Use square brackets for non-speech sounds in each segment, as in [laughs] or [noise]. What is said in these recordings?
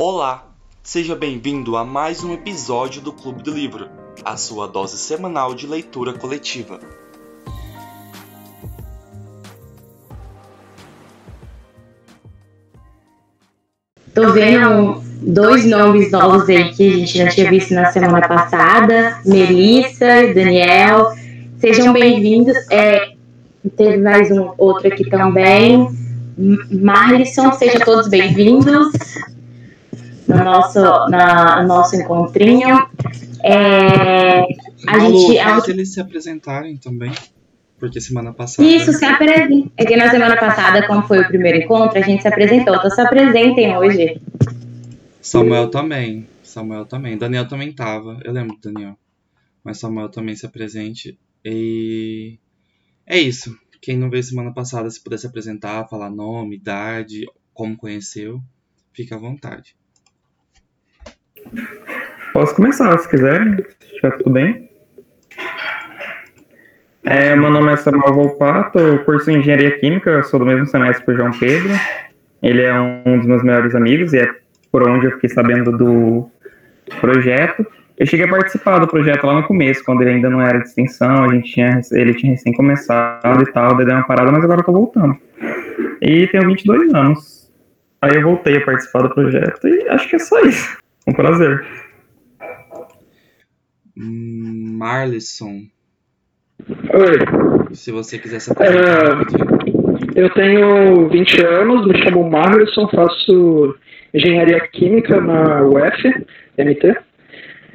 Olá, seja bem-vindo a mais um episódio do Clube do Livro, a sua dose semanal de leitura coletiva. Tô vendo dois nomes novos aí que a gente não tinha visto na semana passada, Melissa e Daniel. Sejam bem-vindos. É, teve mais um outro aqui também. Marlisson, sejam todos bem-vindos no nosso, na, no nosso encontrinho. É, a Malu, gente, faz eles se apresentarem também, porque semana passada... Isso, se apresentem. É que na semana passada, como foi o primeiro encontro, a gente se apresentou. Então se apresentem hoje. Samuel também, Samuel também. Daniel também tava, eu lembro do Daniel. Mas Samuel também se apresente. E é isso. Quem não veio semana passada, se puder se apresentar, falar nome, idade, como conheceu, fica à vontade. Posso começar, se quiserem, se estiver tudo bem. É, meu nome é Samuel Volpato, eu curso Engenharia Química, sou do mesmo semestre que o João Pedro. Ele é um dos meus melhores amigos e é por onde eu fiquei sabendo do projeto. Eu cheguei a participar do projeto lá no começo, quando ele ainda não era extensão, a gente tinha, ele tinha recém começado e tal, daí deu uma parada, mas agora eu tô voltando. E tenho 22 anos. Aí eu voltei a participar do projeto e acho que é só isso. Um prazer. Marlisson. Oi. Se você quiser se apresentar. É, eu tenho 20 anos, me chamo Marlisson, faço engenharia química na UF, MT.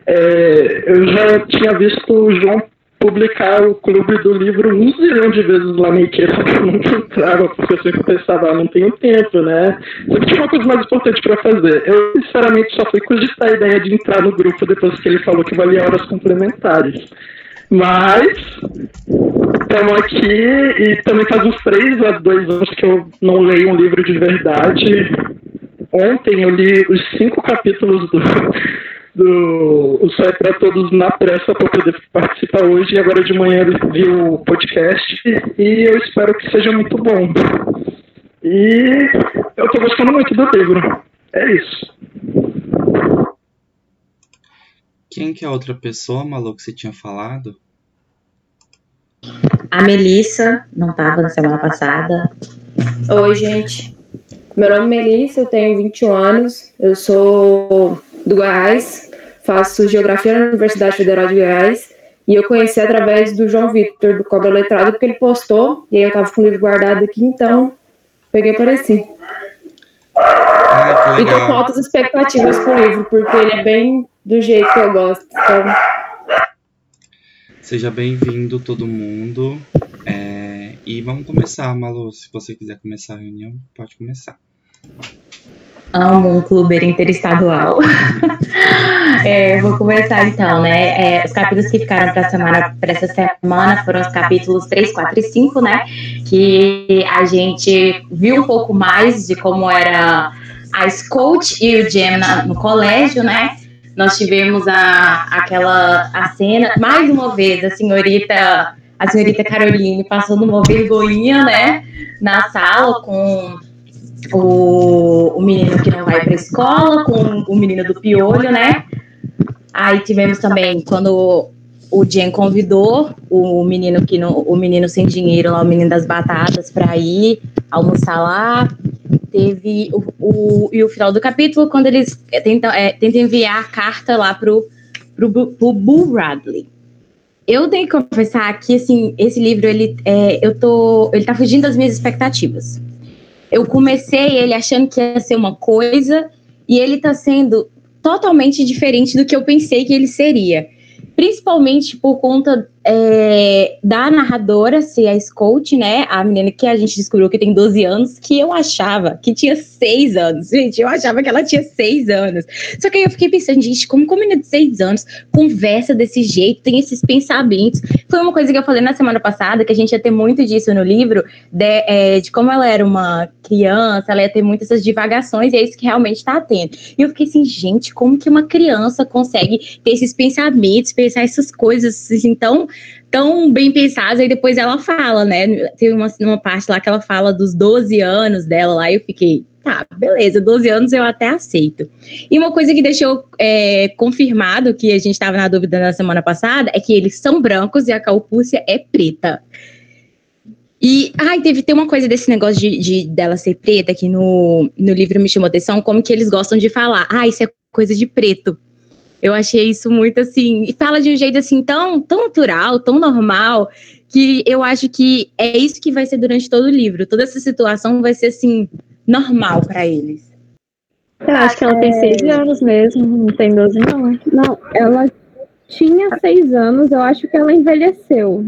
É, eu já tinha visto o João publicar o clube do livro um zilhão de vezes lá na Ikea, que eu nunca entrava, porque eu sempre pensava, ah, não tenho tempo, né? Que tinha uma coisa mais importante para fazer. Eu, sinceramente, só fui cogitar a ideia de entrar no grupo depois que ele falou que valia horas complementares. Mas, estamos aqui e também faz uns três a dois anos que eu não leio um livro de verdade. Ontem eu li os cinco capítulos do do o Só é para Todos na pressa para poder participar hoje. E agora de manhã eu vi o podcast e eu espero que seja muito bom. E eu estou gostando muito do livro. É isso. Quem que é a outra pessoa, Malu, que você tinha falado? A Melissa, não estava na semana passada. Oi, gente. Meu nome é Melissa, eu tenho 21 anos, eu sou do Goiás, faço Geografia na Universidade Federal de Goiás, e eu conheci através do João Victor, do Cobra Letrado, porque ele postou, e aí eu tava com o livro guardado aqui, então peguei e apareci. Ah, e tô com altas expectativas pro livro, porque ele é bem do jeito que eu gosto. Então... Seja bem-vindo todo mundo. É... E vamos começar, Malu. Se você quiser começar a reunião, pode começar amo um clube interestadual. [laughs] é, vou começar então, né? É, os capítulos que ficaram para semana, para essa semana foram os capítulos 3, 4 e 5, né? Que a gente viu um pouco mais de como era a Scout e o Jam no colégio, né? Nós tivemos a, aquela a cena, mais uma vez, a senhorita, a senhorita Caroline passando uma vergonhinha, né? Na sala com o, o menino que não vai para a escola, com o menino do piolho, né? Aí tivemos também quando o Jen convidou o menino que no, o menino sem dinheiro, lá, o menino das batatas, para ir almoçar lá. Teve o, o, e o final do capítulo quando eles tentam, é, tentam enviar a carta lá pro, pro, pro Bull Bradley. Eu tenho que confessar que assim, esse livro ele, é, eu tô, ele tá fugindo das minhas expectativas eu comecei ele achando que ia ser uma coisa e ele está sendo totalmente diferente do que eu pensei que ele seria. Principalmente por conta é, da narradora ser a Scout, né? A menina que a gente descobriu que tem 12 anos, que eu achava que tinha 6 anos. Gente, eu achava que ela tinha 6 anos. Só que aí eu fiquei pensando, gente, como uma menina de 6 anos conversa desse jeito, tem esses pensamentos. Foi uma coisa que eu falei na semana passada, que a gente ia ter muito disso no livro, de, é, de como ela era uma criança, ela ia ter muitas essas divagações, e é isso que realmente está tendo. E eu fiquei assim, gente, como que uma criança consegue ter esses pensamentos, pensar essas coisas assim, tão tão bem pensados, aí depois ela fala, né? Tem uma, uma parte lá que ela fala dos 12 anos dela lá, e eu fiquei, tá, beleza, 12 anos eu até aceito. E uma coisa que deixou é, confirmado, que a gente estava na dúvida na semana passada, é que eles são brancos e a calpúcia é preta. E, ai, teve ter uma coisa desse negócio de, de, dela ser preta que no, no livro me chamou atenção, como que eles gostam de falar, ah, isso é coisa de preto. Eu achei isso muito assim, e fala de um jeito assim tão, tão natural, tão normal, que eu acho que é isso que vai ser durante todo o livro. Toda essa situação vai ser assim, normal para eles. Eu acho que ela tem seis anos mesmo, não tem 12 não. Não, ela tinha seis anos, eu acho que ela envelheceu.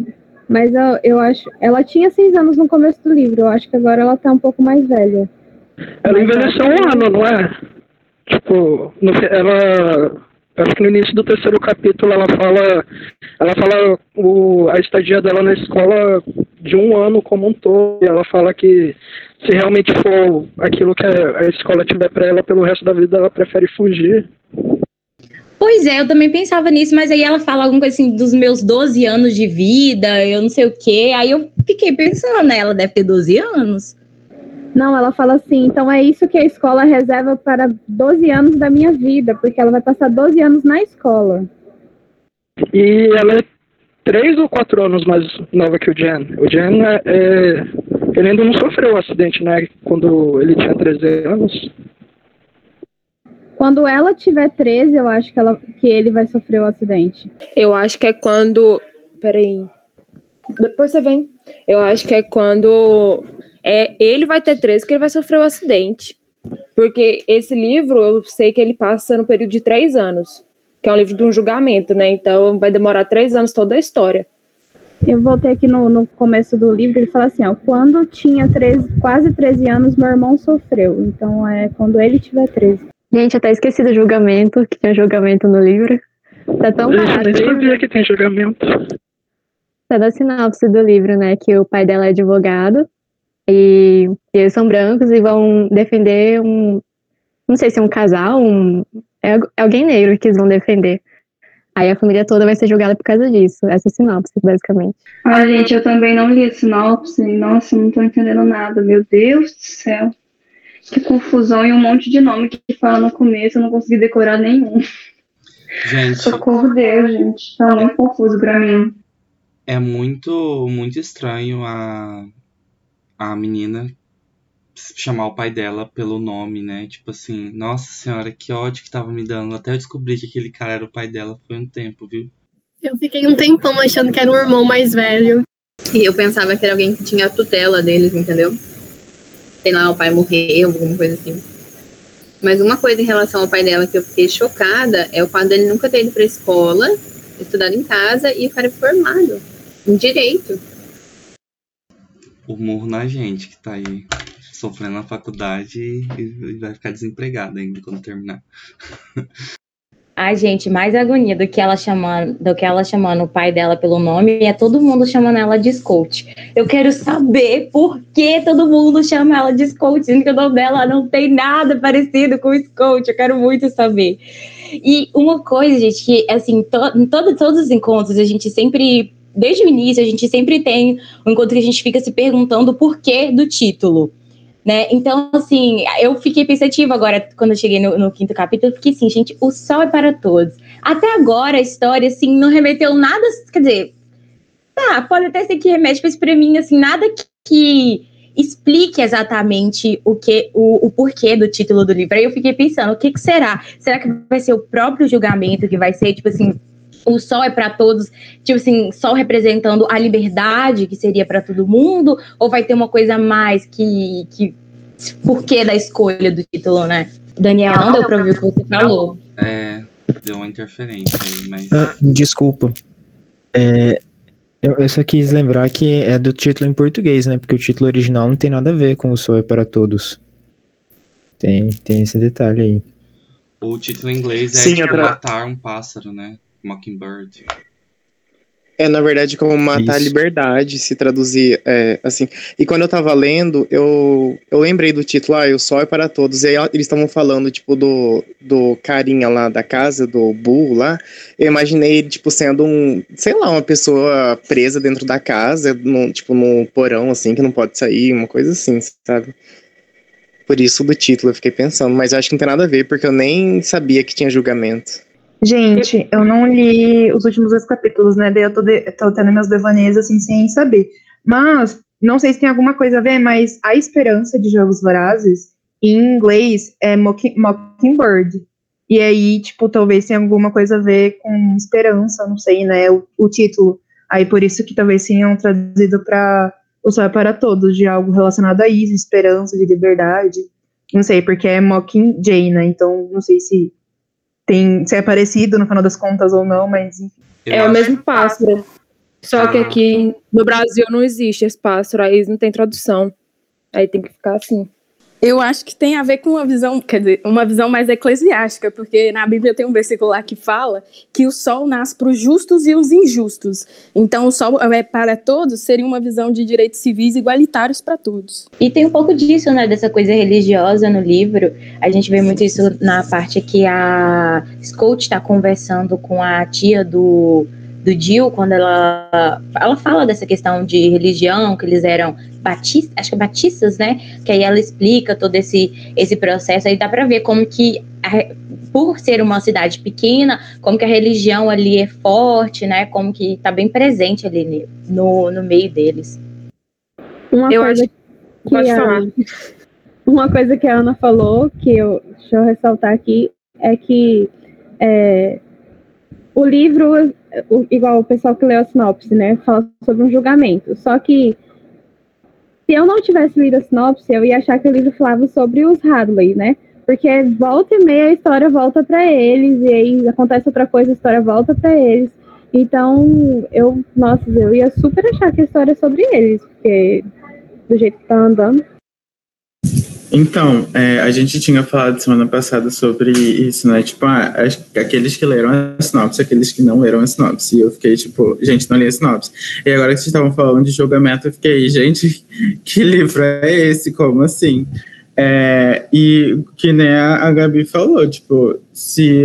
Mas eu, eu acho. Ela tinha seis anos no começo do livro, eu acho que agora ela tá um pouco mais velha. Ela envelheceu um ano, não é? Tipo, ela. Acho que no início do terceiro capítulo ela fala. Ela fala o, a estadia dela na escola de um ano como um todo. E ela fala que se realmente for aquilo que a, a escola tiver para ela pelo resto da vida, ela prefere fugir. Pois é, eu também pensava nisso, mas aí ela fala alguma coisa assim dos meus 12 anos de vida, eu não sei o quê. Aí eu fiquei pensando, né? Ela deve ter 12 anos. Não, ela fala assim, então é isso que a escola reserva para 12 anos da minha vida, porque ela vai passar 12 anos na escola. E ela é 3 ou 4 anos mais nova que o Jen. O Jen, é, é, ele ainda não sofreu o um acidente, né? Quando ele tinha 13 anos. Quando ela tiver 13, eu acho que, ela, que ele vai sofrer o acidente. Eu acho que é quando. Peraí. Depois você vem. Eu acho que é quando. É, ele vai ter 13 que ele vai sofrer o acidente. Porque esse livro, eu sei que ele passa no período de três anos. Que é um livro de um julgamento, né? Então vai demorar três anos toda a história. Eu voltei aqui no, no começo do livro, ele fala assim, ó, quando tinha 13, quase 13 anos, meu irmão sofreu. Então é quando ele tiver 13. Gente, até esqueci do julgamento, que tinha julgamento no livro. Tá tão barato. Eu nem sabia que tem julgamento. Tá da sinopse do livro, né? Que o pai dela é advogado e, e eles são brancos e vão defender um. Não sei se é um casal, um, é, é alguém negro que eles vão defender. Aí a família toda vai ser julgada por causa disso. Essa é a sinopse, basicamente. Ah, gente, eu também não li a sinopse. Nossa, não tô entendendo nada. Meu Deus do céu que confusão e um monte de nome que fala no começo, eu não consegui decorar nenhum. Gente. Socorro Deus, gente. Tá muito confuso pra mim. É muito, muito estranho a, a menina chamar o pai dela pelo nome, né? Tipo assim, nossa senhora, que ódio que tava me dando. Até eu descobri que aquele cara era o pai dela foi um tempo, viu? Eu fiquei um tempão achando que era um irmão mais velho. E eu pensava que era alguém que tinha a tutela deles, entendeu? sei lá, o pai morreu, alguma coisa assim. Mas uma coisa em relação ao pai dela que eu fiquei chocada é o fato dele nunca ter ido pra escola, estudado em casa e o cara formado em direito. O murro na gente que tá aí sofrendo na faculdade e vai ficar desempregado ainda quando terminar. [laughs] Ai, gente, mais agonia do que ela chamando, do que ela chamando o pai dela pelo nome é todo mundo chamando ela de Scout. Eu quero saber por que todo mundo chama ela de Scout, sendo que o nome dela não tem nada parecido com Scout. Eu quero muito saber. E uma coisa, gente, que assim, to, em todo, todos os encontros a gente sempre desde o início, a gente sempre tem um encontro que a gente fica se perguntando o porquê do título. Né? Então, assim, eu fiquei pensativa agora, quando eu cheguei no, no, quinto capítulo, fiquei assim, gente, o sol é para todos. Até agora a história, assim, não remeteu nada, quer dizer, tá, pode até ser que remete, mas pra mim, assim, nada que, que explique exatamente o que o, o, porquê do título do livro. Aí eu fiquei pensando, o que, que será? Será que vai ser o próprio julgamento que vai ser, tipo assim, o sol é para todos, tipo assim, sol representando a liberdade que seria para todo mundo, ou vai ter uma coisa a mais que, que porquê da escolha do título, né? Daniel, não deu para ouvir o que você falou. É, deu uma interferência aí, mas. Ah, desculpa. É, eu, eu, só quis lembrar que é do título em português, né? Porque o título original não tem nada a ver com o Sol é para Todos. Tem, tem esse detalhe aí. O título em inglês é Sim, tipo, matar um pássaro, né? Mockingbird. É, na verdade, como matar a Isso. liberdade, se traduzir é, assim. E quando eu tava lendo, eu, eu lembrei do título, ah, o sol é para todos. E aí eles estavam falando, tipo, do, do carinha lá da casa, do burro lá. Eu imaginei ele, tipo, sendo um, sei lá, uma pessoa presa dentro da casa, num, tipo, num porão, assim, que não pode sair, uma coisa assim, sabe? Por isso do título, eu fiquei pensando. Mas eu acho que não tem nada a ver, porque eu nem sabia que tinha julgamento. Gente, eu não li os últimos dois capítulos, né? Daí eu tô, de- tô tendo meus devaneios assim sem saber. Mas, não sei se tem alguma coisa a ver, mas a esperança de Jogos Vorazes, em inglês, é Mock- Mockingbird. E aí, tipo, talvez tenha alguma coisa a ver com esperança, não sei, né? O, o título. Aí por isso que talvez tenham traduzido pra O Sol é para Todos, de algo relacionado a isso, esperança, de liberdade. Não sei, porque é Mockingjay, né? Então, não sei se tem se é parecido no final das contas ou não, mas enfim. É o mesmo pássaro. Só que Ah. aqui no Brasil não existe esse pássaro, aí não tem tradução. Aí tem que ficar assim. Eu acho que tem a ver com uma visão, quer dizer, uma visão mais eclesiástica, porque na Bíblia tem um versículo lá que fala que o sol nasce para os justos e os injustos. Então, o sol é para todos seria uma visão de direitos civis igualitários para todos. E tem um pouco disso, né, dessa coisa religiosa no livro. A gente vê muito isso na parte que a Scout está conversando com a tia do, do Jill, quando ela, ela fala dessa questão de religião, que eles eram batistas, acho que é batistas, né? Que aí ela explica todo esse, esse processo. Aí dá para ver como que, a- por ser uma cidade pequena, como que a religião ali é forte, né? Como que tá bem presente ali no, no meio deles. Uma Eu coisa acho- que Pode a, falar. uma coisa que a Ana falou, que eu deixa eu ressaltar aqui, é que é, o livro, igual o pessoal que leu a sinopse, né, fala sobre um julgamento. Só que se eu não tivesse lido a sinopse, eu ia achar que o livro falava sobre os Hadley, né? Porque volta e meia a história volta para eles, e aí acontece outra coisa, a história volta para eles. Então, eu, nossa, eu ia super achar que a história é sobre eles, porque do jeito que tá andando. Então, é, a gente tinha falado semana passada sobre isso, né? Tipo, ah, as- aqueles que leram a sinopse, aqueles que não leram a sinopse. E eu fiquei, tipo, gente, não li a sinopse. E agora que vocês estavam falando de julgamento, eu fiquei, gente, [laughs] que livro é esse? Como assim? É, e que nem a, a Gabi falou, tipo, se,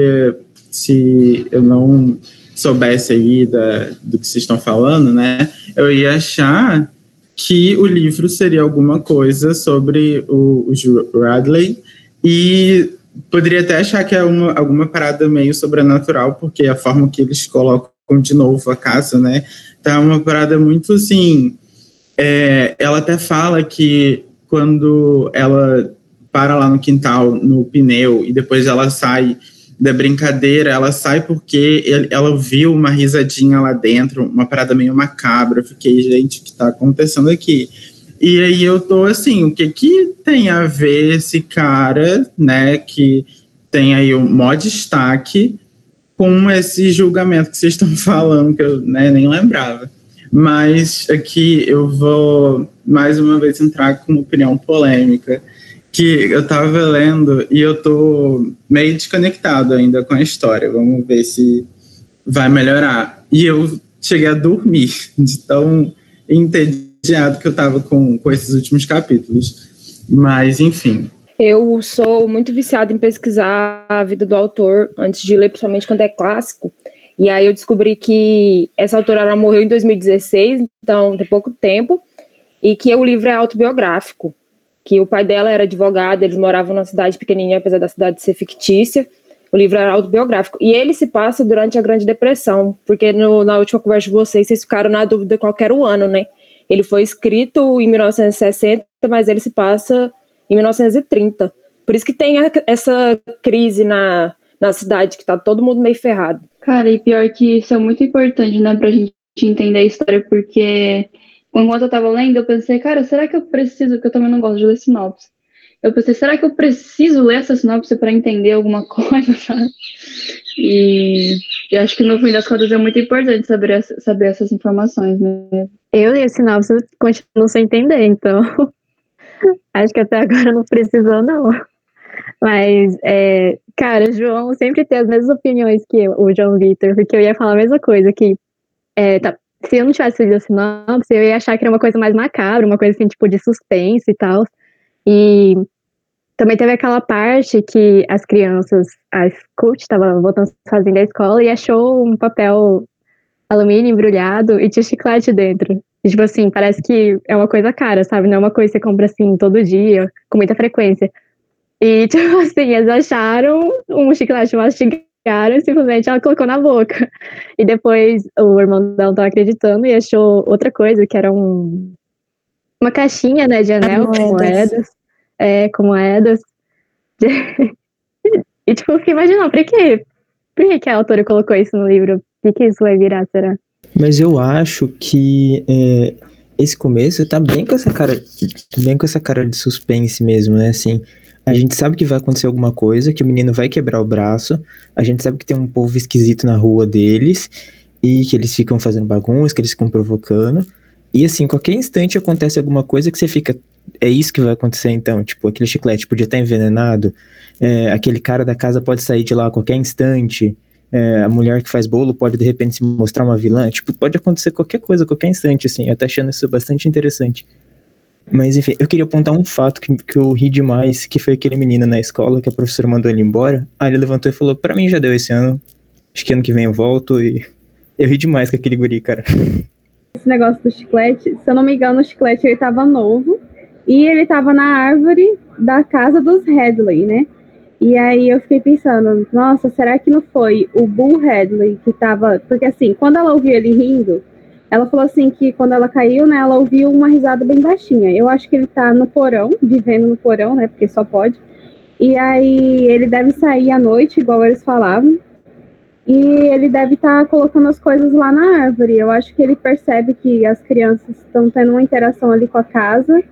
se eu não soubesse aí da, do que vocês estão falando, né? Eu ia achar que o livro seria alguma coisa sobre o, o Radley e poderia até achar que é uma, alguma parada meio sobrenatural, porque a forma que eles colocam de novo a casa, né, tá uma parada muito assim. é, ela até fala que quando ela para lá no quintal, no pneu, e depois ela sai da brincadeira, ela sai porque ele- ela viu uma risadinha lá dentro, uma parada meio macabra. Eu fiquei, gente, o que tá acontecendo aqui? E aí eu tô assim, o que que tem a ver esse cara, né, que tem aí um maior destaque com esse julgamento que vocês estão [laughs] falando, que eu né, nem lembrava. Mas aqui eu vou mais uma vez entrar com uma opinião polêmica, que eu tava lendo e eu tô meio desconectado ainda com a história. Vamos ver se vai melhorar. E eu cheguei a dormir [laughs] de tão entediado que eu tava com, com esses últimos capítulos. Mas, enfim. Eu sou muito viciada em pesquisar a vida do autor antes de ler, principalmente quando é clássico. E aí eu descobri que essa autora ela morreu em 2016, então tem pouco tempo, e que o livro é autobiográfico. Que o pai dela era advogado, eles moravam numa cidade pequenininha, apesar da cidade ser fictícia. O livro era autobiográfico. E ele se passa durante a Grande Depressão, porque no- na última conversa de vocês, vocês ficaram na dúvida qual era o ano, né? Ele foi escrito em 1960, mas ele se passa em 1930. Por isso que tem a- essa crise na, na cidade, que tá todo mundo meio ferrado. Cara, e pior que isso é muito importante, né, pra gente entender a história, porque enquanto eu tava lendo, eu pensei, cara, será que eu preciso, porque eu também não gosto de ler sinopse. Eu pensei, será que eu preciso ler essa sinopse para entender alguma [laughs] coisa, sabe? E, e acho que no fim das contas é muito importante saber, saber essas informações, né? Eu li a sinopse continuo sem entender, então [laughs] acho que até agora não precisou, não. Mas, é, cara, o João sempre tem as mesmas opiniões que eu, o João Vitor, porque eu ia falar a mesma coisa, que é, tá, se eu não tivesse lido a sinopse, eu ia achar que era uma coisa mais macabra, uma coisa assim, tipo, de suspense e tal. E também teve aquela parte que as crianças, a coach estava voltando sozinha da escola e achou um papel alumínio embrulhado e tinha chiclete dentro. E, tipo assim, parece que é uma coisa cara, sabe? Não é uma coisa que você compra assim todo dia, com muita frequência. E, [laughs] tipo assim, eles acharam um chiclete mastigaram e simplesmente ela colocou na boca. E depois o irmão dela não tava acreditando e achou outra coisa, que era um, uma caixinha, né, de anel com moedas. É, com moedas. [laughs] e, tipo, eu fiquei imaginando, por quê? Por que, que a autora colocou isso no livro? O que, que isso vai virar, será? Mas eu acho que é, esse começo tá bem com essa cara, bem com essa cara de suspense mesmo, né? Assim, a gente sabe que vai acontecer alguma coisa, que o menino vai quebrar o braço, a gente sabe que tem um povo esquisito na rua deles e que eles ficam fazendo bagunça, que eles ficam provocando. E assim, qualquer instante acontece alguma coisa que você fica. É isso que vai acontecer então? Tipo, aquele chiclete podia estar envenenado, é, aquele cara da casa pode sair de lá a qualquer instante é, a mulher que faz bolo pode de repente se mostrar uma vilã. Tipo, pode acontecer qualquer coisa, qualquer instante, assim. Eu tô achando isso bastante interessante. Mas enfim, eu queria apontar um fato que, que eu ri demais, que foi aquele menino na escola que a professora mandou ele embora. Aí ele levantou e falou: Pra mim já deu esse ano. Acho que ano que vem eu volto. E eu ri demais com aquele guri, cara. Esse negócio do chiclete, se eu não me engano, o chiclete ele tava novo. E ele tava na árvore da casa dos Headley, né? E aí eu fiquei pensando, nossa, será que não foi o Bull Hadley que tava. Porque assim, quando ela ouviu ele rindo, ela falou assim que quando ela caiu, né, ela ouviu uma risada bem baixinha. Eu acho que ele tá no porão, vivendo no porão, né? Porque só pode. E aí ele deve sair à noite, igual eles falavam. E ele deve estar tá colocando as coisas lá na árvore. Eu acho que ele percebe que as crianças estão tendo uma interação ali com a casa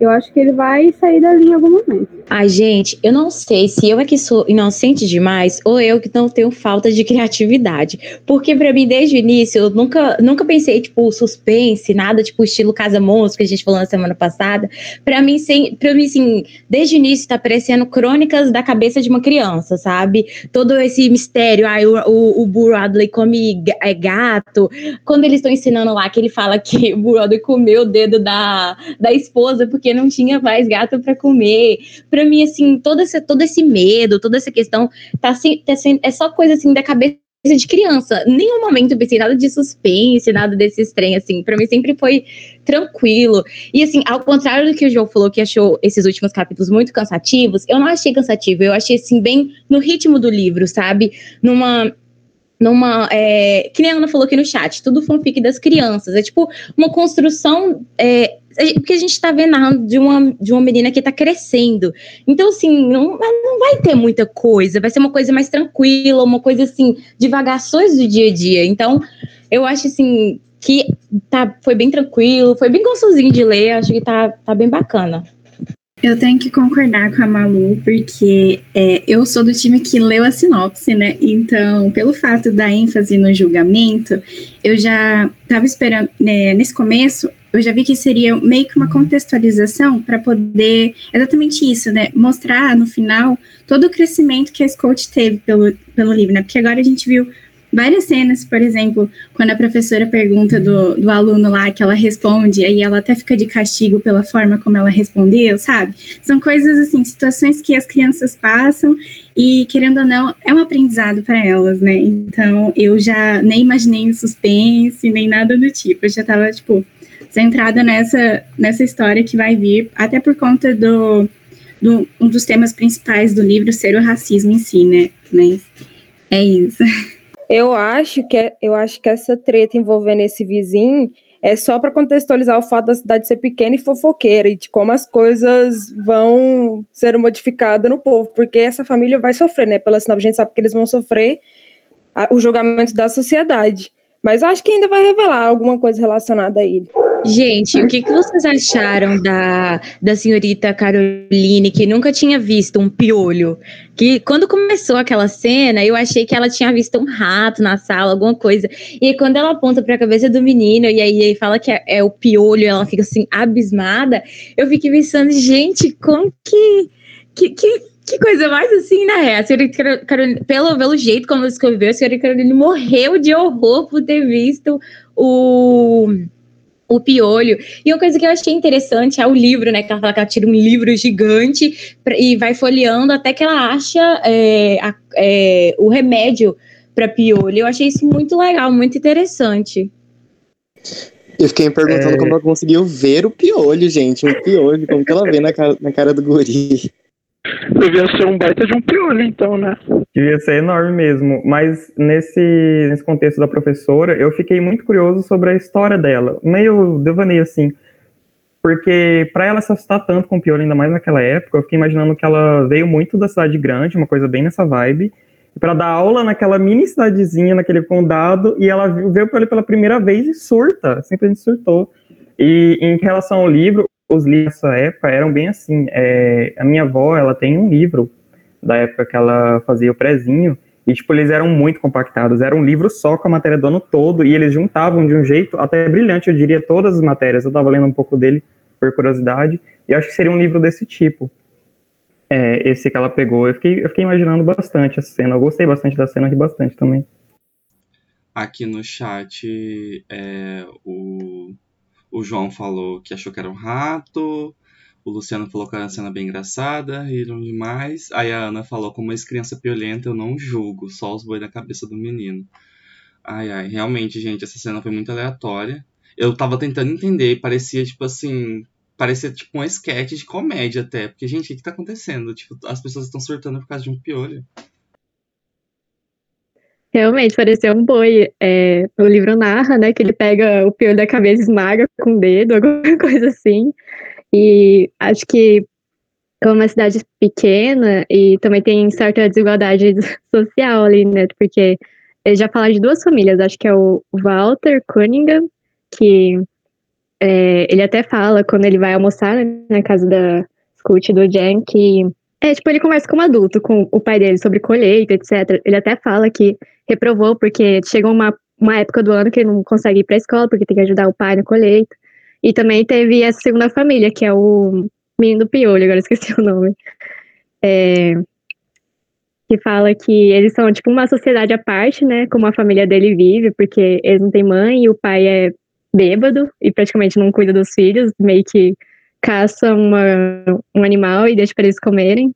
eu acho que ele vai sair dali em algum momento. Ai, gente, eu não sei se eu é que sou inocente demais ou eu que não tenho falta de criatividade. Porque para mim, desde o início, eu nunca, nunca pensei, tipo, suspense, nada tipo estilo Casa Monstro que a gente falou na semana passada. Para mim, sem, pra mim, assim, desde o início tá parecendo crônicas da cabeça de uma criança, sabe? Todo esse mistério, ai, o, o, o come é, gato. Quando eles estão ensinando lá que ele fala que [laughs] o Buradley comeu o dedo da, da esposa porque não tinha mais gato para comer. Para mim, assim, todo esse, todo esse medo, toda essa questão, tá, assim, tá sendo, é só coisa assim da cabeça de criança. Nenhum momento eu pensei nada de suspense, nada desse estranho, assim. Pra mim sempre foi tranquilo. E, assim, ao contrário do que o João falou, que achou esses últimos capítulos muito cansativos, eu não achei cansativo. Eu achei, assim, bem no ritmo do livro, sabe? Numa numa. É, que nem a Ana falou aqui no chat, tudo fanfic das crianças. É tipo uma construção. É, porque a gente está vendo de uma, de uma menina que está crescendo. Então, assim, não, não vai ter muita coisa, vai ser uma coisa mais tranquila, uma coisa assim, divagações do dia a dia. Então, eu acho assim que tá, foi bem tranquilo, foi bem gostosinho de ler, acho que tá, tá bem bacana. Eu tenho que concordar com a Malu, porque é, eu sou do time que leu a sinopse, né? Então, pelo fato da ênfase no julgamento, eu já estava esperando, né, nesse começo, eu já vi que seria meio que uma contextualização para poder, exatamente isso, né? Mostrar no final todo o crescimento que a Scott teve pelo, pelo livro, né? Porque agora a gente viu várias cenas, por exemplo, quando a professora pergunta do, do aluno lá que ela responde, aí ela até fica de castigo pela forma como ela respondeu, sabe? São coisas assim, situações que as crianças passam e, querendo ou não, é um aprendizado para elas, né? Então, eu já nem imaginei o suspense, nem nada do tipo, eu já tava, tipo, centrada nessa, nessa história que vai vir, até por conta do, do um dos temas principais do livro ser o racismo em si, né? Mas é isso. Eu acho que é, eu acho que essa treta envolvendo esse vizinho é só para contextualizar o fato da cidade ser pequena e fofoqueira e de como as coisas vão ser modificadas no povo, porque essa família vai sofrer, né? Pela sinal, a gente sabe que eles vão sofrer o julgamento da sociedade. Mas acho que ainda vai revelar alguma coisa relacionada a ele. Gente, o que, que vocês acharam da, da senhorita Caroline, que nunca tinha visto um piolho? Que quando começou aquela cena, eu achei que ela tinha visto um rato na sala, alguma coisa. E quando ela aponta para a cabeça do menino e aí fala que é, é, o piolho, ela fica assim, abismada. Eu fiquei pensando, gente, como que. que, que que coisa mais assim, né? A senhorita Caroline, pelo, pelo jeito como ela escreveu, a senhorita Caroline morreu de horror por ter visto o o piolho. E uma coisa que eu achei interessante é o livro, né? Que ela fala que ela tira um livro gigante e vai folheando até que ela acha é, a, é, o remédio para piolho. Eu achei isso muito legal, muito interessante. Eu fiquei me perguntando É. como ela conseguiu ver o piolho, gente. Um piolho, como que ela vê na cara, na cara do guri. Devia ser um baita de um piolho, então, né? Devia ser enorme mesmo. Mas nesse, nesse contexto da professora, eu fiquei muito curioso sobre a história dela. Meio devaneio, assim. Porque para ela se assustar tanto com o piolho, ainda mais naquela época, eu fiquei imaginando que ela veio muito da cidade grande, uma coisa bem nessa vibe, para dar aula naquela mini cidadezinha, naquele condado, e ela veio para ele pela primeira vez e surta, simplesmente surtou. E em relação ao livro, os livros dessa época eram bem assim. é, a minha avó, ela tem um livro da época que ela fazia o prezinho, e tipo, eles eram muito compactados, era um livro só com a matéria do ano todo, e eles juntavam de um jeito até brilhante, eu diria, todas as matérias. Eu tava lendo um pouco dele por curiosidade, e acho que seria um livro desse tipo. É, esse que ela pegou. Eu fiquei, eu fiquei imaginando bastante essa cena. Eu gostei bastante da cena, ri bastante também. Aqui no chat, é, o, o João falou que achou que era um rato. O Luciano falou que era uma cena bem engraçada, riram demais. Aí a Ana falou, como ex-criança piolenta, eu não julgo, só os boi na cabeça do menino. Ai, ai, realmente, gente, essa cena foi muito aleatória. Eu tava tentando entender, parecia, tipo assim, parecia tipo um sketch de comédia até. Porque, gente, o que, que tá acontecendo? Tipo, as pessoas estão surtando por causa de um piolho. Realmente, pareceu um boi. É, o livro narra, né, que ele pega o piolho da cabeça e esmaga com o dedo, [laughs] alguma coisa assim. E acho que é uma cidade pequena e também tem certa desigualdade [laughs] social ali, né, porque já fala de duas famílias, acho que é o Walter Cunningham, que é, ele até fala quando ele vai almoçar né, na casa da Scoot do Jen que é, tipo, ele conversa como adulto com o pai dele sobre colheita, etc. Ele até fala que reprovou porque chegou uma, uma época do ano que ele não consegue ir pra escola porque tem que ajudar o pai na colheita. E também teve essa segunda família, que é o menino do piolho, agora esqueci o nome. É, que fala que eles são, tipo, uma sociedade à parte, né? Como a família dele vive, porque eles não têm mãe e o pai é bêbado e praticamente não cuida dos filhos, meio que caça uma, um animal e deixa para eles comerem.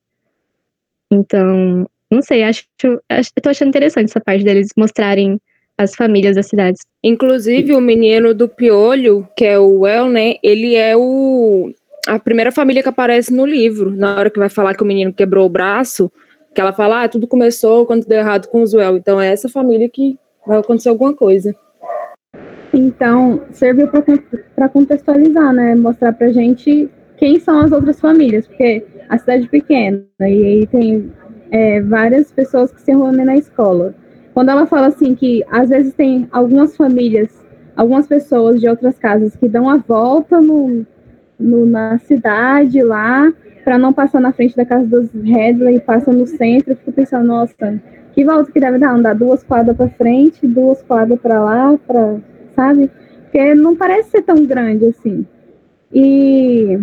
Então, não sei, acho, acho, eu tô achando interessante essa parte deles mostrarem as famílias das cidades. Inclusive, o menino do piolho, que é o El, né? Ele é o a primeira família que aparece no livro. Na hora que vai falar que o menino quebrou o braço, que ela fala, ah, tudo começou quando deu errado com o Zuel. Então é essa família que vai acontecer alguma coisa. Então, serviu para contextualizar, né? Mostrar pra gente quem são as outras famílias, porque a cidade é pequena e aí tem é, várias pessoas que se reúnem na escola. Quando ela fala assim que às vezes tem algumas famílias, algumas pessoas de outras casas que dão a volta no, no na cidade lá para não passar na frente da casa dos Redley passam no centro, eu fico pensando, nossa, que volta que deve dar? Andar duas quadras para frente, duas quadras para lá, para sabe? Porque não parece ser tão grande assim. E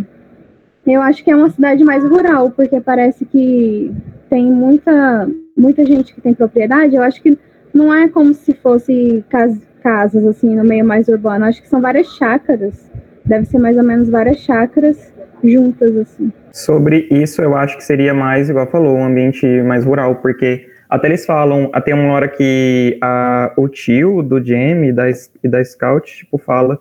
eu acho que é uma cidade mais rural, porque parece que tem muita, muita gente que tem propriedade. Eu acho que não é como se fosse cas casas assim no meio mais urbano. Eu acho que são várias chácaras. Deve ser mais ou menos várias chácaras juntas assim. Sobre isso, eu acho que seria mais, igual falou, um ambiente mais rural, porque até eles falam, até uma hora que a, o tio do Jamie da, e da Scout, tipo, fala,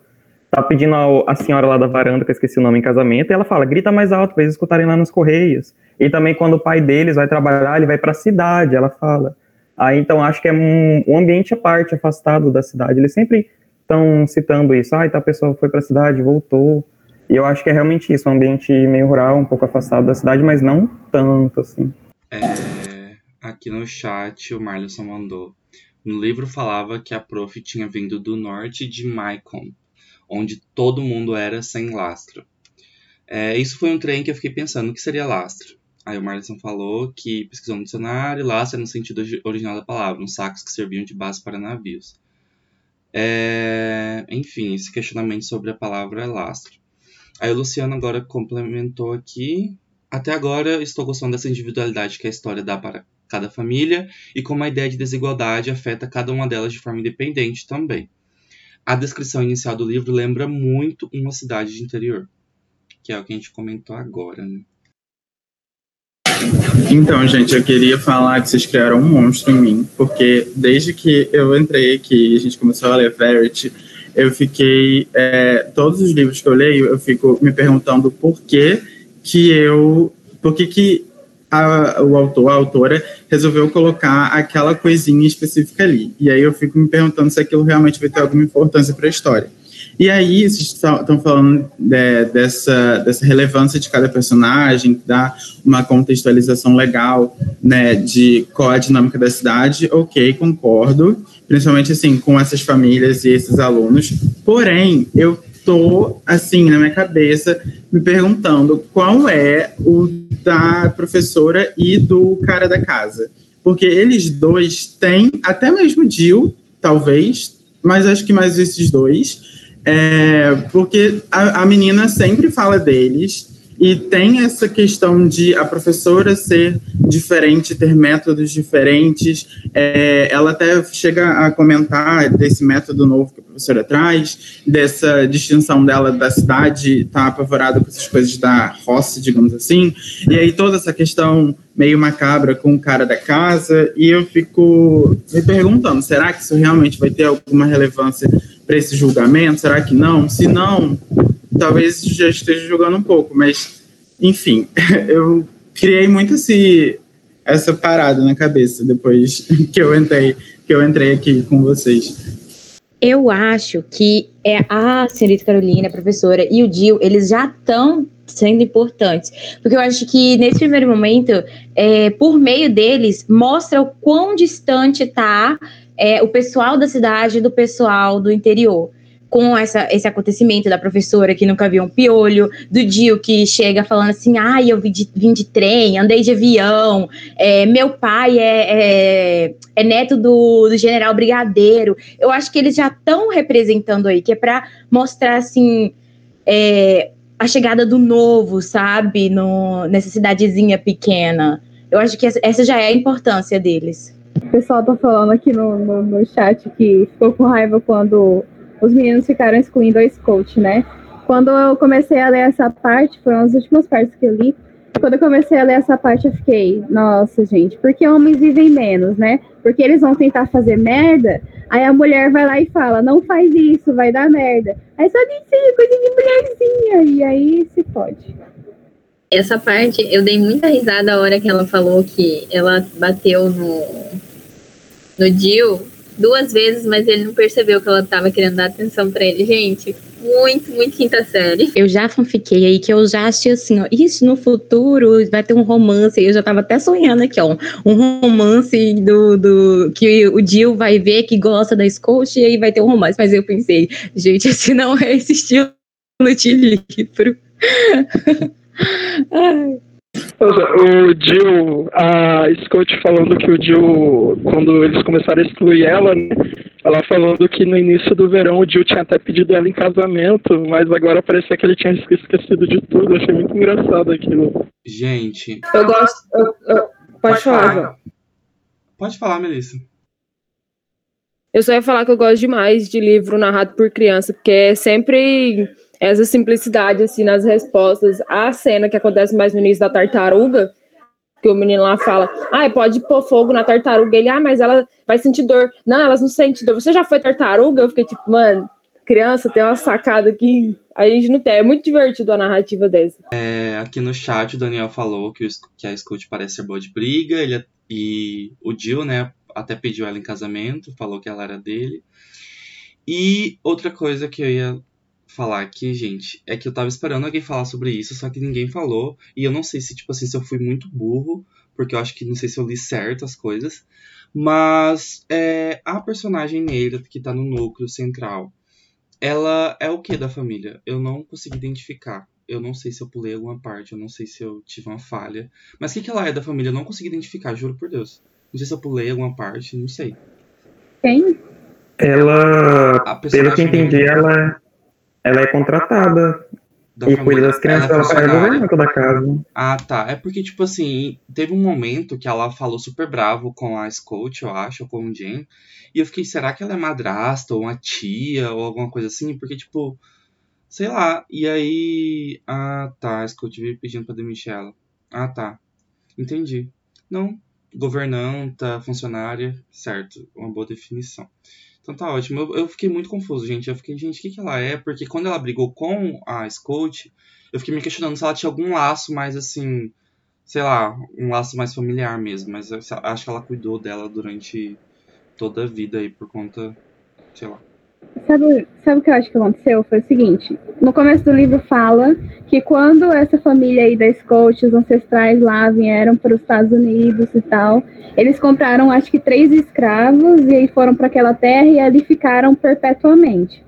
tá pedindo a, a, senhora lá da varanda, que eu esqueci o nome, em casamento, e ela fala, grita mais alto pra eles escutarem lá nos Correios. E também quando o pai deles vai trabalhar, ele vai pra cidade, ela fala. Aí, então, acho que é um, um ambiente à parte, afastado da cidade. Eles sempre estão citando isso, ah, então a pessoa foi pra cidade, voltou. E eu acho que é realmente isso, um ambiente meio rural, um pouco afastado da cidade, mas não tanto, assim. É aqui no chat o Marlison mandou. No livro falava que a prof tinha vindo do norte de Maicon, onde todo mundo era sem lastro. É, isso foi um trem que eu fiquei pensando, o que seria lastro? Aí o Marlison falou que pesquisou no dicionário, lastro é no sentido original da palavra, uns sacos que serviam de base para navios. É, enfim, esse questionamento sobre a palavra lastro. Aí o Luciano agora complementou aqui. Até agora estou gostando dessa individualidade que a história dá para cada família e como a ideia de desigualdade afeta cada uma delas de forma independente também. A descrição inicial do livro lembra muito uma cidade de interior, que é o que a gente comentou agora, né? Então, gente, eu queria falar que vocês criaram um monstro em mim, porque desde que eu entrei aqui e a gente começou a ler Verity, eu fiquei. É, todos os livros que eu leio, eu fico me perguntando por que, que eu. Por que, que a, o autor, a autora, resolveu colocar aquela coisinha específica ali. E aí eu fico me perguntando se aquilo realmente vai ter alguma importância para a história. E aí, vocês estão falando de, dessa, dessa relevância de cada personagem, que dá uma contextualização legal, né, de qual é a dinâmica da cidade. Ok, concordo. Principalmente, assim, com essas famílias e esses alunos. Porém, eu tô, assim, na minha cabeça, me perguntando qual é o da professora e do cara da casa. Porque eles dois têm, até mesmo Jill, talvez, mas acho que mais esses dois é, porque a, a menina sempre fala deles e tem essa questão de a professora ser diferente, ter métodos diferentes. É, ela até chega a comentar desse método novo que a professora traz, dessa distinção dela da cidade, tá apavorada com essas coisas da roça, digamos assim. E aí toda essa questão meio macabra com o cara da casa. E eu fico me perguntando, será que isso realmente vai ter alguma relevância para esse julgamento? Será que não? Se não, talvez já esteja jogando um pouco, mas enfim, [laughs] eu criei muito esse, essa parada na cabeça depois [laughs] que eu entrei, que eu entrei aqui com vocês. Eu acho que é a senhorita Carolina, a professora, e o Dil, eles já estão sendo importantes. Porque eu acho que nesse primeiro momento, é, por meio deles, mostra o quão distante está é, o pessoal da cidade do pessoal do interior. Com essa, esse acontecimento da professora que nunca viu um piolho, do Dio que chega falando assim: ah, eu vim de, vim de trem, andei de avião, é, meu pai é, é, é neto do, do, general brigadeiro. Eu acho que eles já estão representando aí, que é para mostrar assim é, a chegada do novo, sabe, no, nessa cidadezinha pequena. Eu acho que essa já é a importância deles. O pessoal tá falando aqui no, no, no, chat que ficou com raiva quando os meninos ficaram excluindo a Scout, né? Quando eu comecei a ler essa parte, foram as últimas partes que eu li. Quando eu comecei a ler essa parte, eu fiquei, nossa, gente, porque homens vivem menos, né? Porque eles vão tentar fazer merda, aí a mulher vai lá e fala, não faz isso, vai dar merda. Aí só disse coisa de mulherzinha, e aí se pode. Essa parte, eu dei muita risada a hora que ela falou que ela bateu no, no Dio duas vezes, mas ele não percebeu que ela tava querendo dar atenção para ele. Gente, muito, muito quinta série. Eu já fanfiquei aí que eu já achei assim, ó, isso no futuro vai ter um romance. Eu já tava até sonhando aqui, ó, um romance do, do que o Dio vai ver que gosta da Scout e aí vai ter um romance. Mas eu pensei, gente, [laughs] esse não é esse estilo de livro. [laughs] Ai. O Jill, a Scott falando que o Jill, quando eles começaram a excluir ela, né, ela falando que no início do verão o Jill tinha até pedido ela em casamento, mas agora parecia que ele tinha esquecido de tudo. achei muito engraçado aquilo. Gente. Eu gosto. Eu, eu, pode, pode falar, falar. Pode falar, Melissa. Eu só ia falar que eu gosto demais de livro narrado por criança, porque é sempre essa simplicidade assim nas respostas. A cena que acontece mais no início da tartaruga, que o menino lá fala: "Ah, pode pôr fogo na tartaruga". Ele: "Ah, mas ela vai sentir dor". Não, elas não sentem dor. Você já foi tartaruga? Eu fiquei tipo, mano, criança tem uma sacada que a gente não tem. É muito divertido a narrativa dessa. É, aqui no chat o Daniel falou que, o, que a Scout parece ser boa de briga, ele, e o Jill, né, até pediu ela em casamento, falou que ela era dele. E outra coisa que eu ia falar aqui, gente, é que eu tava esperando alguém falar sobre isso, só que ninguém falou. E eu não sei se, tipo assim, se eu fui muito burro, porque eu acho que não sei se eu li certo as coisas. Mas é, a personagem negra que tá no núcleo central, ela é o que da família? Eu não consegui identificar. Eu não sei se eu pulei alguma parte, eu não sei se eu tive uma falha. Mas o que, que ela é da família? Eu não consegui identificar, juro por Deus. Não sei se eu pulei alguma parte, não sei. Quem? Ela, pelo que entendi, ela, ela é contratada da E cuida das crianças, ela funcionária. governanta da casa. Ah, tá. É porque, tipo assim, teve um momento que ela falou super bravo com a Scout, eu acho, ou com o Jen. E eu fiquei, será que ela é madrasta, ou uma tia, ou alguma coisa assim? Porque, tipo, sei lá. E aí. Ah, tá. A Scout veio pedindo pra demitir ela. Ah, tá. Entendi. Não. Governanta, funcionária, certo. Uma boa definição. Então tá ótimo. Eu, eu fiquei muito confuso, gente. Eu fiquei, gente, o que, que ela é? Porque quando ela brigou com a Scout, eu fiquei me questionando se ela tinha algum laço mais assim, sei lá, um laço mais familiar mesmo. Mas eu acho que ela cuidou dela durante toda a vida aí por conta, sei lá. Sabe, sabe o que eu acho que aconteceu? Foi o seguinte: no começo do livro fala que quando essa família aí da Scott, os ancestrais lá vieram para os Estados Unidos e tal, eles compraram acho que três escravos e aí foram para aquela terra e ali ficaram perpetuamente.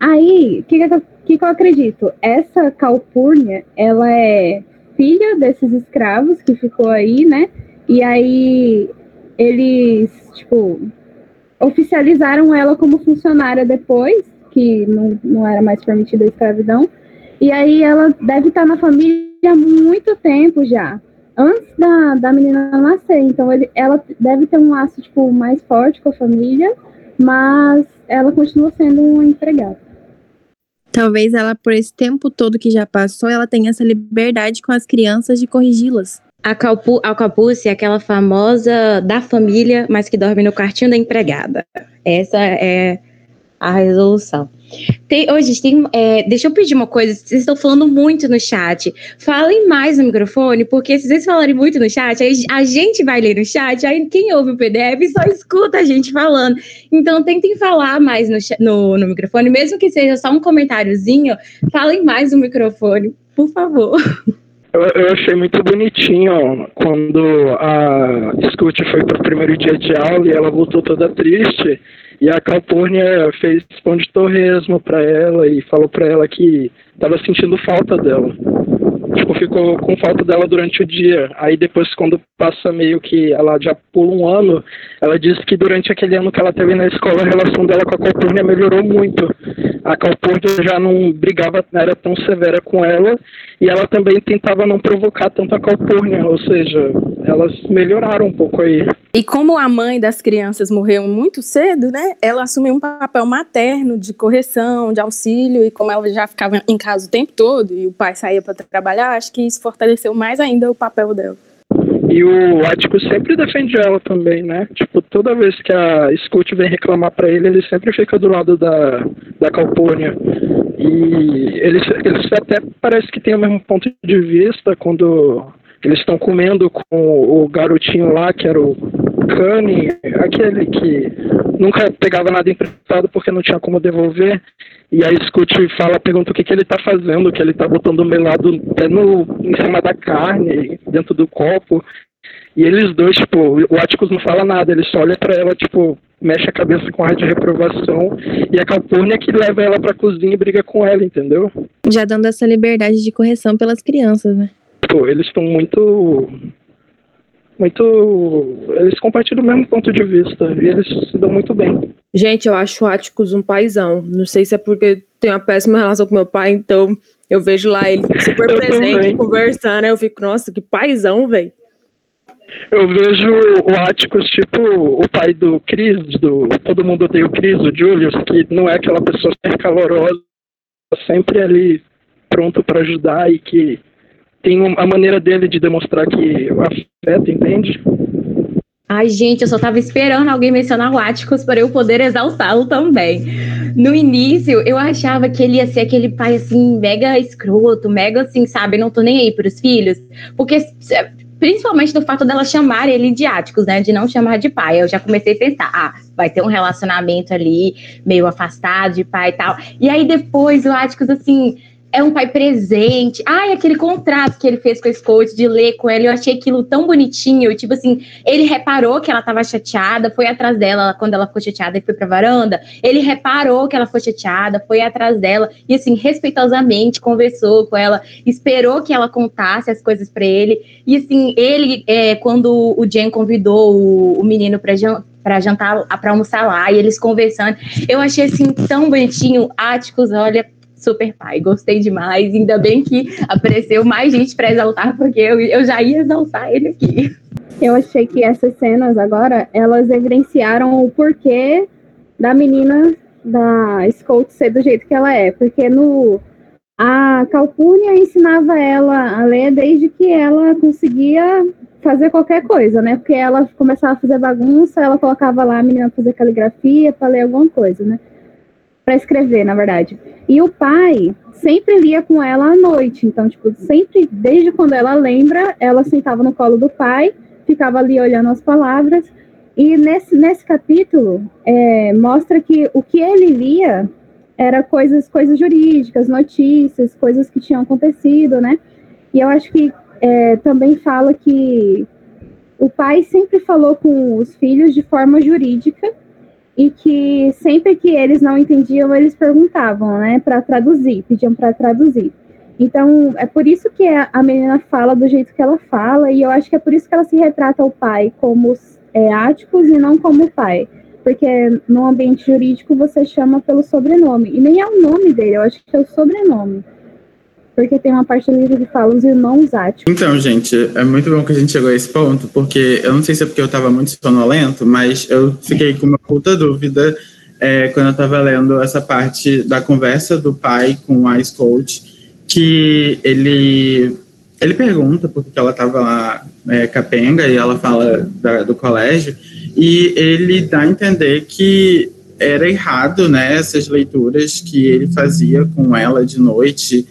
Aí, o que, que, que, que eu acredito? Essa Calpurnia, ela é filha desses escravos que ficou aí, né? E aí eles, tipo, oficializaram ela como funcionária depois, que não, não era mais permitida a escravidão. E aí ela deve estar na família há muito tempo já, antes da, da menina nascer. Então ele, ela deve ter um laço tipo, mais forte com a família, mas ela continua sendo uma empregada. Talvez ela, por esse tempo todo que já passou, ela tenha essa liberdade com as crianças de corrigi-las. A, calpu, é aquela famosa da família, mas que dorme no quartinho da empregada. Essa é a resolução. Tem, ô, gente, tem, é, deixa eu pedir uma coisa. Vocês estão falando muito no chat. Falem mais no microfone, porque se vocês falarem muito no chat, aí a gente vai ler no chat, aí quem ouve o PDF só escuta a gente falando. Então tentem falar mais no, no, no microfone, mesmo que seja só um comentáriozinho, falem mais no microfone, por favor. [laughs] Eu, eu achei muito bonitinho quando a Scoot foi pro primeiro dia de aula e ela voltou toda triste. E a Calpurnia fez pão de torresmo pra ela e falou pra ela que tava sentindo falta dela. Tipo, ficou com falta dela durante o dia. Aí depois, quando passa meio que ela já pula um ano, ela disse que durante aquele ano que ela teve na escola, a relação dela com a Calpurnia melhorou muito. A Calpurnia já não brigava, não era tão severa com ela, e ela também tentava não provocar tanto a Calpurnia, ou seja, elas melhoraram um pouco aí. E como a mãe das crianças morreu muito cedo, né? Ela assumiu um papel materno de correção, de auxílio, e como ela já ficava em casa o tempo todo e o pai saía para trabalhar, acho que isso fortaleceu mais ainda o papel dela. E o Atticus sempre defende ela também, né? Tipo, toda vez que a Scoot vem reclamar pra ele, ele sempre fica do lado da, da Calpurnia. E eles, eles até parece que têm o mesmo ponto de vista quando eles estão comendo com o garotinho lá, que era o Kanye, aquele que nunca pegava nada emprestado porque não tinha como devolver. E aí Scoot fala, pergunta o que, que ele tá fazendo, que ele tá botando melado até no, em cima da carne, dentro do copo. E eles dois, tipo, o Atticus não fala nada, ele só olha pra ela, tipo, mexe a cabeça com ar de reprovação. E a Calpurnia que leva ela pra cozinha e briga com ela, entendeu? Já dando essa liberdade de correção pelas crianças, né? Pô, eles estão muito. Muito. Eles compartilham o mesmo ponto de vista e eles se dão muito bem. Gente, eu acho o Atticus um paizão. Não sei se é porque tenho uma péssima relação com meu pai, então eu vejo lá ele [laughs] super Eu presente, também. conversando, eu fico, nossa, que paizão, velho. Eu vejo o Atticus tipo o pai do Chris, do Todo Mundo Odeia o Chris, o Julius, que não é aquela pessoa super calorosa, sempre ali pronto pra ajudar e que tem a maneira dele de demonstrar que afeta, entende? Ai, gente, eu só tava esperando alguém mencionar o Atticus para eu poder exaltá-lo também. No início, eu achava que ele ia ser aquele pai, assim, mega escroto, mega, assim, sabe, não tô nem aí pros filhos. Porque, principalmente do fato dela chamar ele de Atticus, né, de não chamar de pai. Eu já comecei a pensar, ah, vai ter um relacionamento ali, meio afastado de pai e tal. E aí depois o Atticus, assim, é um pai presente. Ai, aquele contrato que ele fez com a Scott de ler com ela, eu achei aquilo tão bonitinho. Tipo assim, ele reparou que ela tava chateada, foi atrás dela quando ela ficou chateada e foi pra varanda. Ele reparou que ela ficou chateada, foi atrás dela e, assim, respeitosamente conversou com ela, esperou que ela contasse as coisas pra ele. E, assim, ele, é, quando o Jen convidou o, o menino pra jantar para jantar, para almoçar lá, e eles conversando. Eu achei assim tão bonitinho. Áticos, olha, super pai, gostei demais. Ainda bem que apareceu mais gente para exaltar, porque eu, eu já ia exaltar ele aqui. Eu achei que essas cenas agora, elas evidenciaram o porquê da menina da Scout ser do jeito que ela é. Porque no a Calpurnia ensinava ela a ler desde que ela conseguia fazer qualquer coisa, né? Porque ela começava a fazer bagunça, ela colocava lá a menina fazer caligrafia, para ler alguma coisa, né? Para escrever, na verdade. E o pai sempre lia com ela à noite. Então, tipo, sempre, desde quando ela lembra, ela sentava no colo do pai ficava ali olhando as palavras. E nesse, nesse capítulo é, mostra que o que ele lia era coisas, coisas jurídicas, notícias, coisas que tinham acontecido, né? E eu acho que é, também fala que o pai sempre falou com os filhos de forma jurídica e que sempre que eles não entendiam, eles perguntavam, né, para traduzir, pediam para traduzir. Então, é por isso que a menina fala do jeito que ela fala, e eu acho que é por isso que ela se retrata o pai como é, Áticos e não como pai. Porque no ambiente jurídico você chama pelo sobrenome. E nem é o nome dele, eu acho que é o sobrenome. Porque tem uma parte livro que fala os irmãos áticos. Então, gente, é muito bom que a gente chegou a esse ponto, porque eu não sei se é porque eu estava muito sonolento, mas eu fiquei com uma puta dúvida é, quando eu estava lendo essa parte da conversa do pai com a Coach que ele ele pergunta por que ela estava lá é, capenga e ela fala da, do colégio e ele dá a entender que era errado, né, essas leituras que ele fazia com ela de noite.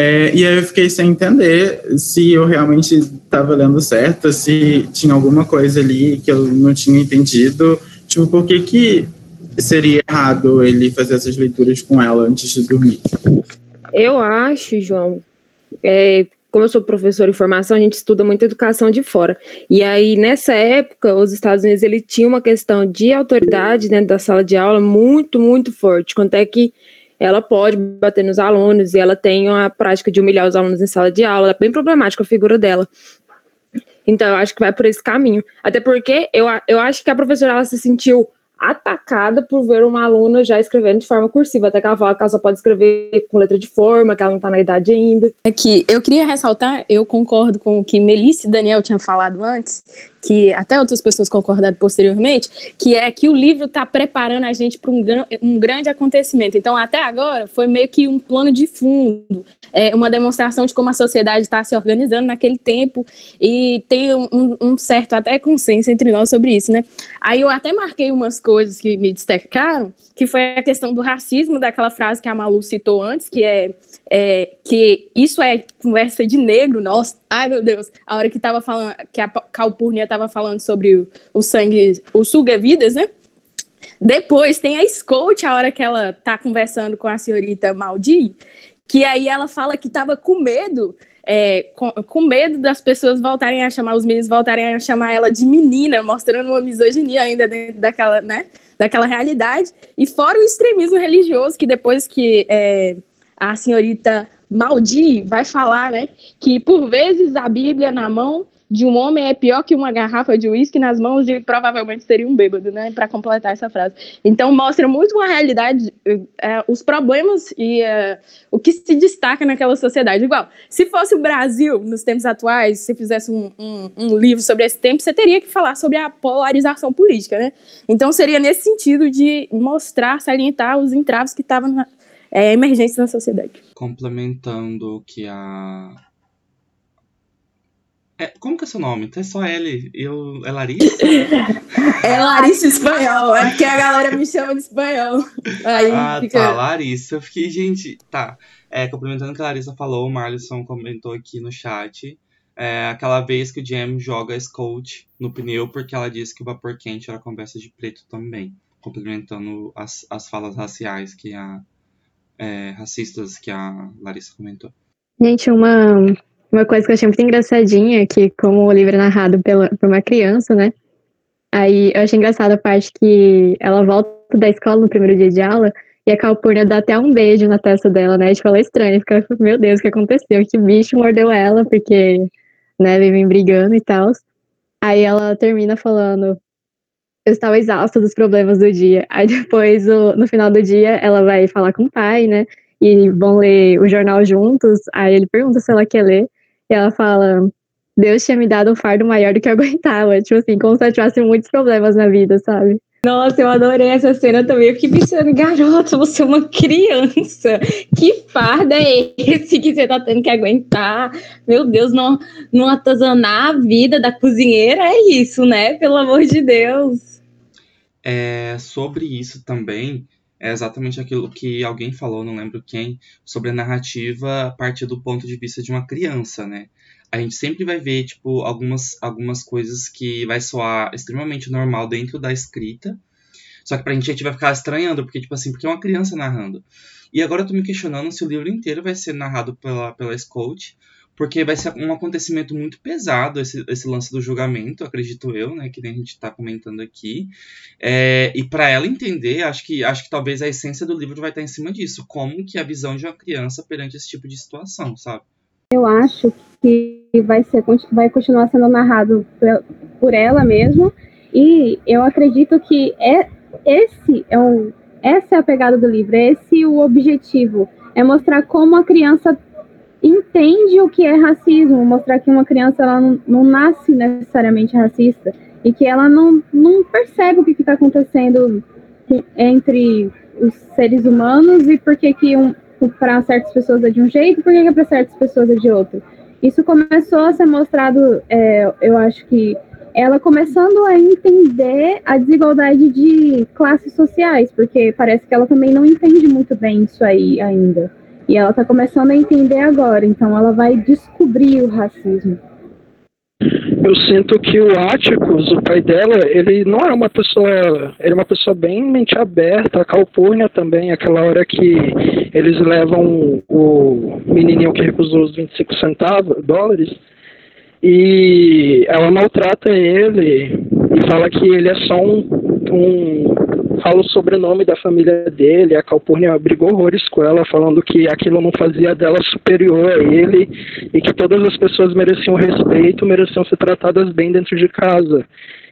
É, e aí eu fiquei sem entender se eu realmente estava lendo certo, se tinha alguma coisa ali que eu não tinha entendido. Tipo, por que, que seria errado ele fazer essas leituras com ela antes de dormir? Eu acho, João, é, como eu sou professor de formação, a gente estuda muita educação de fora. E aí, nessa época, os Estados Unidos ele tinha uma questão de autoridade dentro da sala de aula muito, muito forte. Quanto é que ela pode bater nos alunos e ela tem a prática de humilhar os alunos em sala de aula. É bem problemática a figura dela. Então, eu acho que vai por esse caminho. Até porque eu, eu acho que a professora ela se sentiu atacada por ver uma aluna já escrevendo de forma cursiva, até que ela fala que ela só pode escrever com letra de forma, que ela não está na idade ainda. É que eu queria ressaltar, eu concordo com o que Melissa e Daniel tinham falado antes, que até outras pessoas concordaram posteriormente, que é que o livro está preparando a gente para um, um, grande acontecimento. Então, até agora, foi meio que um plano de fundo, é, uma demonstração de como a sociedade está se organizando naquele tempo, e tem um, um, certo até consenso entre nós sobre isso, né? Aí eu até marquei umas coisas que me destacaram, que foi a questão do racismo, daquela frase que a Malu citou antes, que é é, que isso é conversa de negro, nossa, ai meu Deus, a hora que tava falando, que a Calpurnia tava falando sobre o, o sangue, o suga-vidas, né? Depois tem a Scout, a hora que ela tá conversando com a senhorita Maldi, que aí ela fala que tava com medo, é, com, com, medo das pessoas voltarem a chamar, os meninos voltarem a chamar ela de menina, mostrando uma misoginia ainda dentro daquela, né, daquela realidade. E fora o extremismo religioso, que depois que é, a senhorita Maldi vai falar, né, que por vezes a Bíblia na mão de um homem é pior que uma garrafa de uísque nas mãos de provavelmente seria um bêbado, né? Para completar essa frase. Então mostra muito uma realidade, é, os problemas e é, o que se destaca naquela sociedade. Igual, se fosse o Brasil nos tempos atuais, se fizesse um, um, um, livro sobre esse tempo, você teria que falar sobre a polarização política, né? Então seria nesse sentido de mostrar, salientar os entraves que estavam é, emergência na sociedade. Complementando o que a. É, como que é seu nome? É só L. Eu, é Larissa? [laughs] é Larissa espanhol. É porque a galera me chama de espanhol. Aí ah, fica... tá. Larissa. Eu fiquei, gente. Tá. É, complementando o que a Larissa falou, o Marlison comentou aqui no chat. É, aquela vez que o Jam joga a Scout no pneu porque ela disse que o vapor quente era conversa de preto também. Complementando as, as falas raciais que a é, racistas que a Larissa comentou. Gente, uma, uma coisa que eu achei muito engraçadinha, que como o livro é narrado pela, por uma criança, né? Aí eu achei engraçada a parte que ela volta da escola no primeiro dia de aula e a Calpurnia dá até um beijo na testa dela, né? Tipo, ela é estranha, fica, meu Deus, o que aconteceu? Que bicho mordeu ela, porque, né, vivem brigando e tal. Aí ela termina falando, eu estava exausta dos problemas do dia. Aí depois, no final do dia, ela vai falar com o pai, né? e vão ler o jornal juntos. Aí ele pergunta se ela quer ler. E ela fala: Deus tinha me dado um fardo maior do que eu [laughs] aguentava. Tipo assim, como se ela tivesse muitos problemas na vida, sabe? Nossa, eu adorei essa cena também. Eu fiquei pensando, garota, você é uma criança. Que fardo é esse que você tá tendo que aguentar? Meu Deus, não, não atazanar a vida da cozinheira é isso, né? Pelo amor de Deus. É, sobre isso também, é exatamente aquilo que alguém falou, não lembro quem, sobre a narrativa a partir do ponto de vista de uma criança, né? A gente sempre vai ver, tipo, algumas, algumas coisas que vai soar extremamente normal dentro da escrita, só que pra gente a gente vai ficar estranhando, porque, tipo assim, porque é uma criança narrando. E agora eu tô me questionando se o livro inteiro vai ser narrado pela, pela Scout, porque vai ser um acontecimento muito pesado esse, esse lance do julgamento, acredito eu, né, que nem a gente está comentando aqui. É, e para ela entender, acho que acho que talvez a essência do livro vai estar em cima disso, como que a visão de uma criança perante esse tipo de situação, sabe? Eu acho que vai ser vai continuar sendo narrado por ela mesma e eu acredito que é esse é um essa é a pegada do livro, é esse o objetivo, é mostrar como a criança entende o que é racismo, mostrar que uma criança ela não, não nasce necessariamente racista e que ela não, não percebe o que está acontecendo entre os seres humanos e por que, que um, para certas pessoas é de um jeito por que, que para certas pessoas é de outro. Isso começou a ser mostrado, é, eu acho que ela começando a entender a desigualdade de classes sociais, porque parece que ela também não entende muito bem isso aí ainda. E ela está começando a entender agora, então ela vai descobrir o racismo. Eu sinto que o Atticus, o pai dela, ele não é uma pessoa, ele é uma pessoa bem mente aberta, a Calpurnia também, aquela hora que eles levam o menininho que recusou os 25 centavos, dólares, e ela maltrata ele e fala que ele é só um, um fala o sobrenome da família dele, a Calpurnia brigou horrores com ela, falando que aquilo não fazia dela superior a ele e que todas as pessoas mereciam respeito, mereciam ser tratadas bem dentro de casa.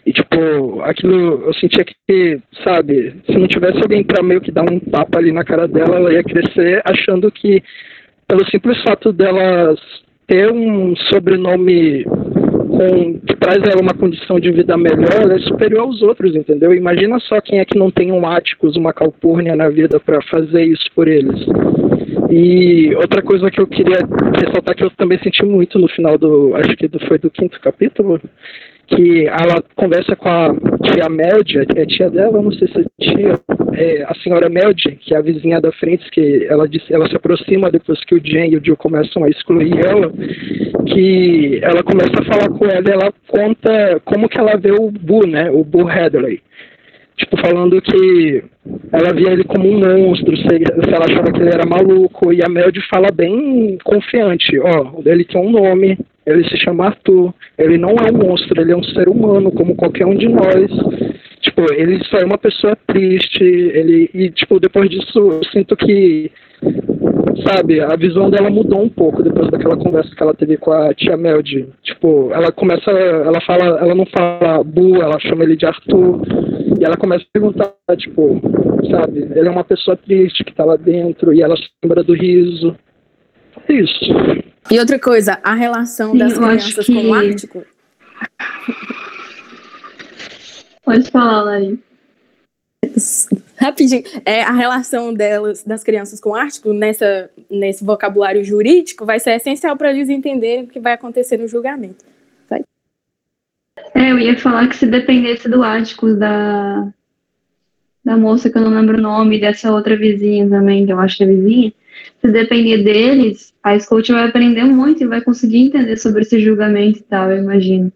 E, tipo, aquilo eu sentia que, sabe, se não tivesse alguém pra meio que dar um tapa ali na cara dela, ela ia crescer achando que, pelo simples fato delas ter um sobrenome com, que traz ela uma condição de vida melhor, é superior aos outros, entendeu? Imagina só quem é que não tem um Áticos, uma Calpurnia na vida para fazer isso por eles. E outra coisa que eu queria ressaltar que eu também senti muito no final do, acho que foi do quinto capítulo, que ela conversa com a tia Meldia, que é tia dela, não sei se é tia, é a senhora Meldia, que é a vizinha da frente, que ela, ela se aproxima depois que o Jen e o Jill começam a excluir ela, que ela começa a falar com ela e ela conta como que ela vê o Boo, né, o Boo Hadley. Tipo, falando que ela via ele como um monstro, se, ela achava que ele era maluco, e a Melody fala bem confiante, ó, ele tem um nome, ele se chama Arthur, ele não é um monstro, ele é um ser humano, como qualquer um de nós. Tipo, ele só é uma pessoa triste, ele, e tipo, depois disso eu sinto que sabe, a visão dela mudou um pouco depois daquela conversa que ela teve com a tia Melody. Tipo, ela começa, ela fala, ela não fala Bu, ela chama ele de Arthur, e ela começa a perguntar, tipo, sabe, ele é uma pessoa triste que tá lá dentro, e ela se lembra do riso. É isso. E outra coisa, a relação Sim, das crianças que... com o Ártico. Pode falar, Lari. Rapidinho, é, a relação delas, das crianças com o Ártico nessa, nesse vocabulário jurídico vai ser essencial para eles entenderem o que vai acontecer no julgamento. Vai. É, eu ia falar que se dependesse do Ártico, da, da moça que eu não lembro o nome, dessa outra vizinha também, que eu acho que é vizinha, se depender deles, a Scout vai aprender muito e vai conseguir entender sobre esse julgamento e tal, eu imagino.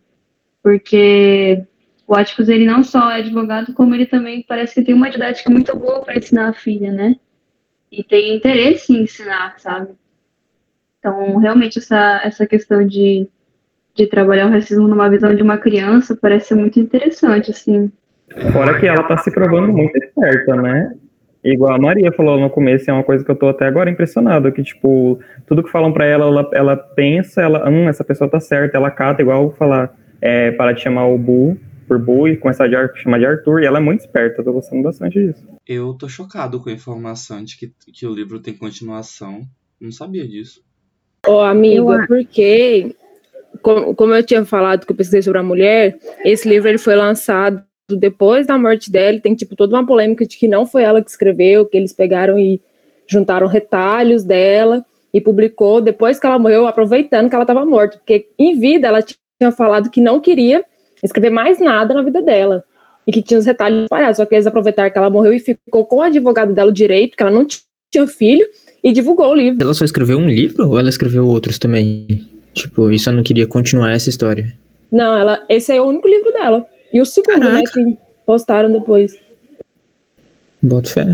Porque o Atticus, ele não só é advogado, como ele também parece que tem uma didática muito boa para ensinar a filha, né? E tem interesse em ensinar, sabe? Então, realmente, essa, essa questão de, de trabalhar o racismo numa visão de uma criança parece ser muito interessante, assim. Fora que ela tá se provando muito esperta, né? Igual a Maria falou no começo, é uma coisa que eu tô até agora impressionado, que, tipo, tudo que falam para ela, ela, ela pensa, ela, hum, essa pessoa tá certa, ela cata, igual falar, é, para de chamar o Bu, por Boo e começar a chamar de Arthur. E ela é muito esperta, eu tô gostando bastante disso. Eu tô chocado com a informação de que, que o livro tem continuação. Não sabia disso. Ô, oh, amiga, porque, como, como eu tinha falado que eu pesquisei sobre a mulher, esse livro ele foi lançado depois da morte dela. Tem, tipo, toda uma polêmica de que não foi ela que escreveu, que eles pegaram e juntaram retalhos dela e publicou depois que ela morreu, aproveitando que ela estava morta. Porque em vida ela tinha falado que não queria escrever mais nada na vida dela e que tinha os retalhos espalhados. Só que eles aproveitaram que ela morreu e ficou com o advogado dela o direito, que ela não tinha filho, e divulgou o livro. Ela só escreveu um livro ou ela escreveu outros também? Tipo, e só não queria continuar essa história? Não, ela, esse é o único livro dela. E o segundo, né, Caraca. né, que postaram depois. Boto fé.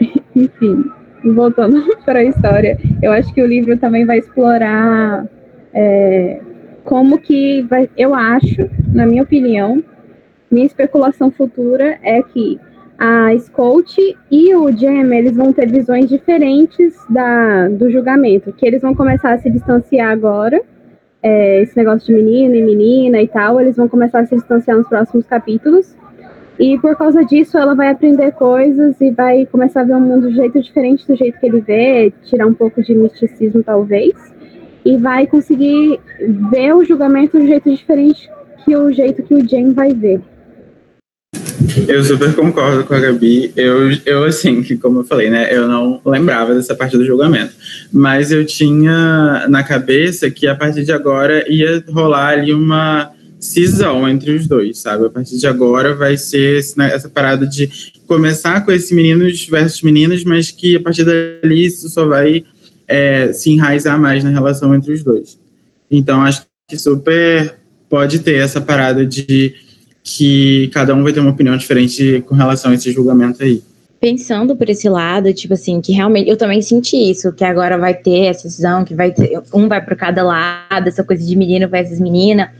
[laughs] Enfim, voltando [laughs] para a história, eu acho que o livro também vai explorar é, como que vai, eu acho, na minha opinião, minha especulação futura é que a Scout e o Jam, eles vão ter visões diferentes da, do julgamento, que eles vão começar a se distanciar agora, é, esse negócio de menino e menina e tal, eles vão começar a se distanciar nos próximos capítulos, e por causa disso ela vai aprender coisas e vai começar a ver o mundo de jeito diferente do jeito que ele vê, tirar um pouco de misticismo talvez, e vai conseguir ver o julgamento de jeito diferente que o jeito que o Jam vai ver. Eu super concordo com a Gabi. Eu, eu, assim, que como eu falei, né? Eu não lembrava dessa parte do julgamento. Mas eu tinha na cabeça que a partir de agora ia rolar ali uma cisão entre os dois, sabe? A partir de agora vai ser né, essa parada de começar com esse meninos versus meninas, mas que a partir dali isso só vai é, se enraizar mais na relação entre os dois. Então acho que super pode ter essa parada de que cada um vai ter uma opinião diferente com relação a esse julgamento aí. Pensando por esse lado, tipo assim, que realmente eu também senti isso, que agora vai ter essa decisão, que vai ter, um vai para cada lado, essa coisa de menino versus menina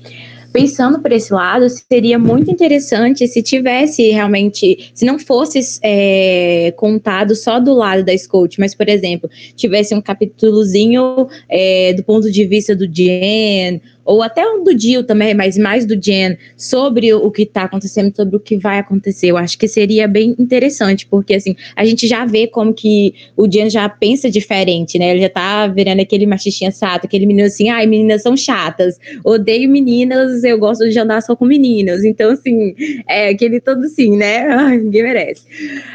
pensando por esse lado, seria muito interessante se tivesse realmente, se não fosse é, contado só do lado da Scout, mas, por exemplo, tivesse um capítulozinho é, do ponto de vista do Jen, ou até um do Dio também, mas mais do Jen, sobre o que está acontecendo, sobre o que vai acontecer. Eu acho que seria bem interessante, porque assim, a gente já vê como que o Jen já pensa diferente, né? Ele já tá virando aquele machistinha chato, aquele menino assim, ai, meninas são chatas, odeio meninas, eu gosto de andar só com meninos. Então, assim, é aquele todo assim, né? Ai, ninguém merece.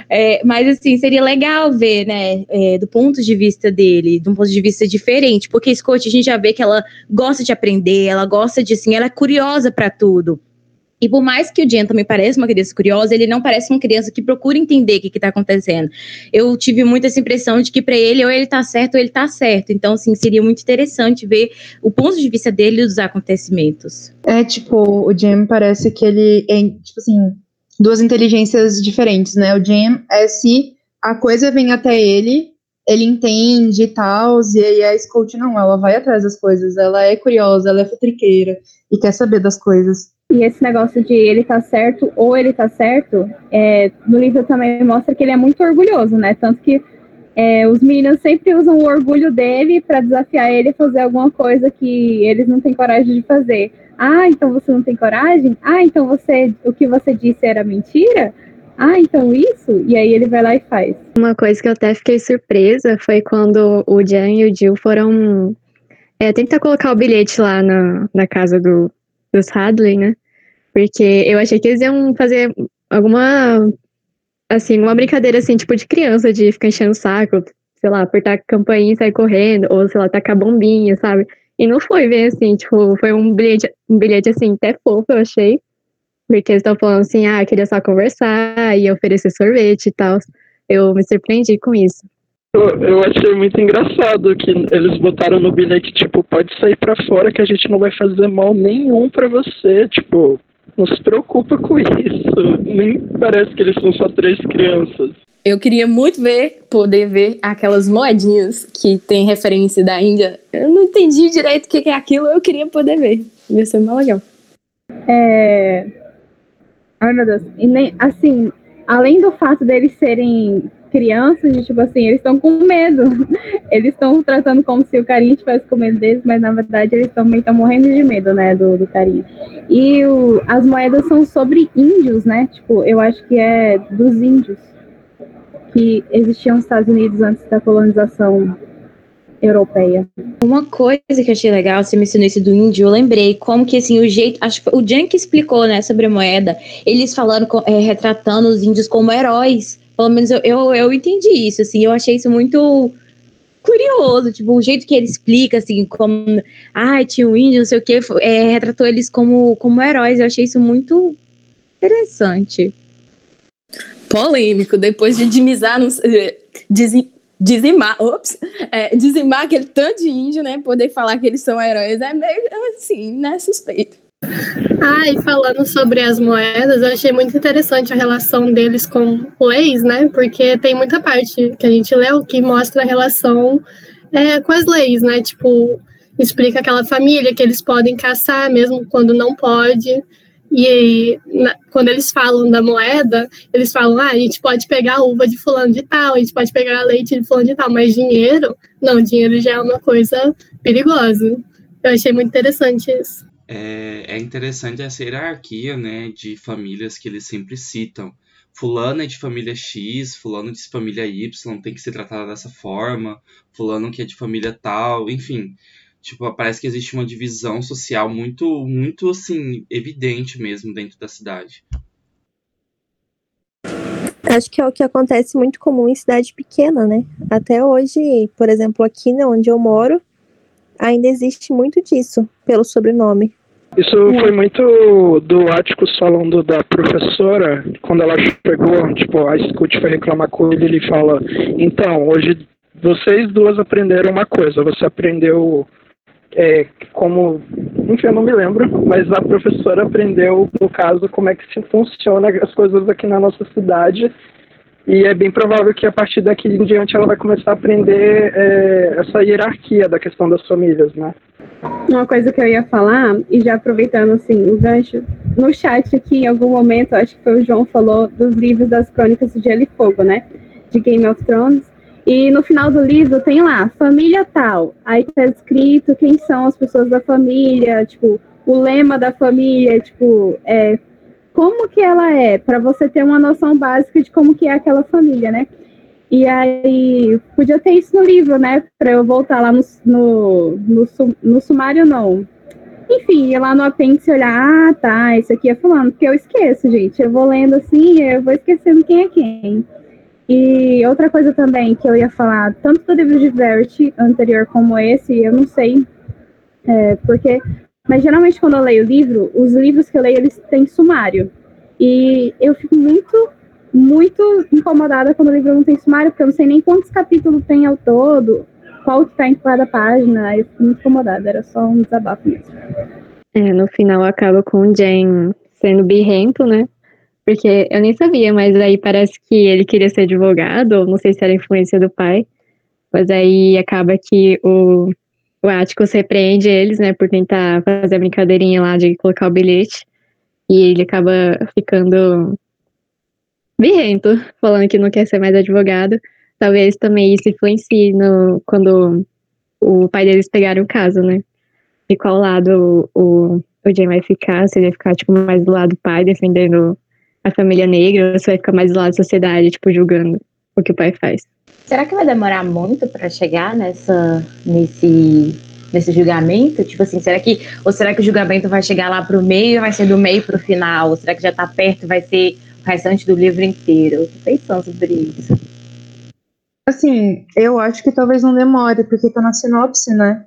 É, mas assim, seria legal ver, né, é, do ponto de vista dele, de um ponto de vista diferente, porque Scott, a gente já vê que ela gosta de aprender ela gosta de assim, ela é curiosa para tudo. E por mais que o Jen também pareça uma criança curiosa, ele não parece uma criança que procura entender o que está acontecendo. Eu tive muito essa impressão de que para ele ou ele está certo ou ele está certo. Então, assim, seria muito interessante ver o ponto de vista dele dos acontecimentos. É, tipo, o Jen parece que ele é, tipo assim, duas inteligências diferentes, né? O Jen é se a coisa vem até ele ele entende e tal, e aí a Scout não, ela vai atrás das coisas, ela é curiosa, ela é futriqueira e quer saber das coisas. E esse negócio de ele tá certo ou ele tá certo, é, no livro também mostra que ele é muito orgulhoso, né? Tanto que é, os meninos sempre usam o orgulho dele para desafiar ele a fazer alguma coisa que eles não têm coragem de fazer. Ah, então você não tem coragem? Ah, então você, o que você disse era mentira? Ah, então isso? E aí ele vai lá e faz. Uma coisa que eu até fiquei surpresa foi quando o Jan e o Jill foram é, tentar colocar o bilhete lá na, na casa do, dos Hadley, né? Porque eu achei que eles iam fazer alguma, assim, uma brincadeira, assim, tipo de criança, de ficar enchendo o saco, sei lá, apertar a campainha e sair correndo, ou, sei lá, tacar bombinha, sabe? E não foi bem assim, tipo, foi um bilhete, um bilhete, assim, até fofo, eu achei. Porque eles estão falando assim, ah, queria só conversar e oferecer sorvete e tal. Eu me surpreendi com isso. Eu, eu achei muito engraçado que eles botaram no bilhete, tipo, pode sair para fora que a gente não vai fazer mal nenhum para você. Tipo, não se preocupa com isso. Nem parece que eles são só três crianças. Eu queria muito ver, poder ver aquelas moedinhas que tem referência da Índia. Eu não entendi direito o que é aquilo, eu queria poder ver. Ia ser mais legal. É, Ai, meu Deus. E nem, assim, além do fato deles serem crianças, de, tipo assim, eles estão com medo. [laughs] Eles estão tratando como se o carinha estivesse com medo deles, mas na verdade eles também estão morrendo de medo, né, do, do. E o, as moedas são sobre índios, né? Tipo, eu acho que é dos índios que existiam nos Estados Unidos antes da colonização europeia. Uma coisa que eu achei legal, você mencionou isso do índio, eu lembrei como que assim, o jeito, acho que o Jan que explicou, né, sobre a moeda, eles falando, é, retratando os índios como heróis, pelo menos eu, eu, eu entendi isso, assim, eu achei isso muito curioso, tipo, o jeito que ele explica, assim, como, ah, tinha um índio, não sei o que, é, retratou eles como, como heróis, eu achei isso muito interessante. Polêmico, depois de dimizar, dizem, dizimar, ops, é, dizimar aquele tanto de índio, né? Poder falar que eles são heróis é meio assim, né? Suspeito. Ah, e falando sobre as moedas, eu achei muito interessante a relação deles com leis, né? Porque tem muita parte que a gente leu que mostra a relação é, com as leis, né? Tipo, explica aquela família que eles podem caçar mesmo quando não pode. E na, quando eles falam da moeda, eles falam, ah, a gente pode pegar a uva de fulano de tal, a gente pode pegar leite de fulano de tal, mas dinheiro, não, dinheiro já é uma coisa perigosa. Eu achei muito interessante isso. É, é interessante essa hierarquia, né, de famílias que eles sempre citam. Fulano é de família X, fulano de família Y, tem que ser tratado dessa forma, fulano que é de família tal, enfim Tipo, parece que existe uma divisão social muito, muito assim, evidente mesmo dentro da cidade. Acho que é o que acontece muito comum em cidade pequena, né? Até hoje, por exemplo, aqui né, onde eu moro, ainda existe muito disso, pelo sobrenome. Isso foi muito do Áticos falando da professora, quando ela chegou, tipo, a Scoot foi reclamar com ele, ele fala, então, hoje vocês duas aprenderam uma coisa, você aprendeu é, como, enfim, eu não me lembro, mas a professora aprendeu, no caso, como é que se funciona as coisas aqui na nossa cidade. E é bem provável que a partir daqui em diante ela vai começar a aprender é, essa hierarquia da questão das famílias, né? Uma coisa que eu ia falar, e já aproveitando assim o gancho, no chat aqui, em algum momento, acho que foi o João falou dos livros das crônicas de Gelo e Fogo, né? De Game of Thrones. E no final do livro tem lá, família tal. Aí tá escrito quem são as pessoas da família, tipo, o lema da família, tipo, é, como que ela é, para você ter uma noção básica de como que é aquela família, né? E aí, podia ter isso no livro, né? Para eu voltar lá no, no, no, no, sumário, não. Enfim, ir lá no apêndice olhar, ah, tá, isso aqui é fulano, porque eu esqueço, gente. Eu vou lendo assim, eu vou esquecendo quem é quem. E outra coisa também que eu ia falar, tanto do livro de Verity anterior como esse, eu não sei, é, porque, mas geralmente quando eu leio o livro, os livros que eu leio, eles têm sumário. E eu fico muito, muito incomodada quando o livro não tem sumário, porque eu não sei nem quantos capítulos tem ao todo, qual que tá em cada página, eu fico muito incomodada, era só um desabafo mesmo. É, no final acaba com o Jane sendo birrento, né? Porque eu nem sabia, mas aí parece que ele queria ser advogado, ou não sei se era influência do pai. Mas aí acaba que o, o Atticus repreende eles, né, por tentar fazer a brincadeirinha lá de colocar o bilhete. E ele acaba ficando birrento, falando que não quer ser mais advogado. Talvez também isso influencie no, quando o pai deles pegaram o caso, né? De qual lado o, o Jay vai ficar, se ele vai ficar, tipo, mais do lado do pai, defendendo a família negra, você vai ficar mais do lado da sociedade, tipo, julgando o que o pai faz. Será que vai demorar muito para chegar nessa, nesse, nesse julgamento? Tipo assim, será que, ou será que o julgamento vai chegar lá pro meio, vai ser do meio pro final? Ou será que já tá perto, vai ser o restante do livro inteiro? Eu tô pensando sobre isso. Assim, eu acho que talvez não demore, porque tá na sinopse, né?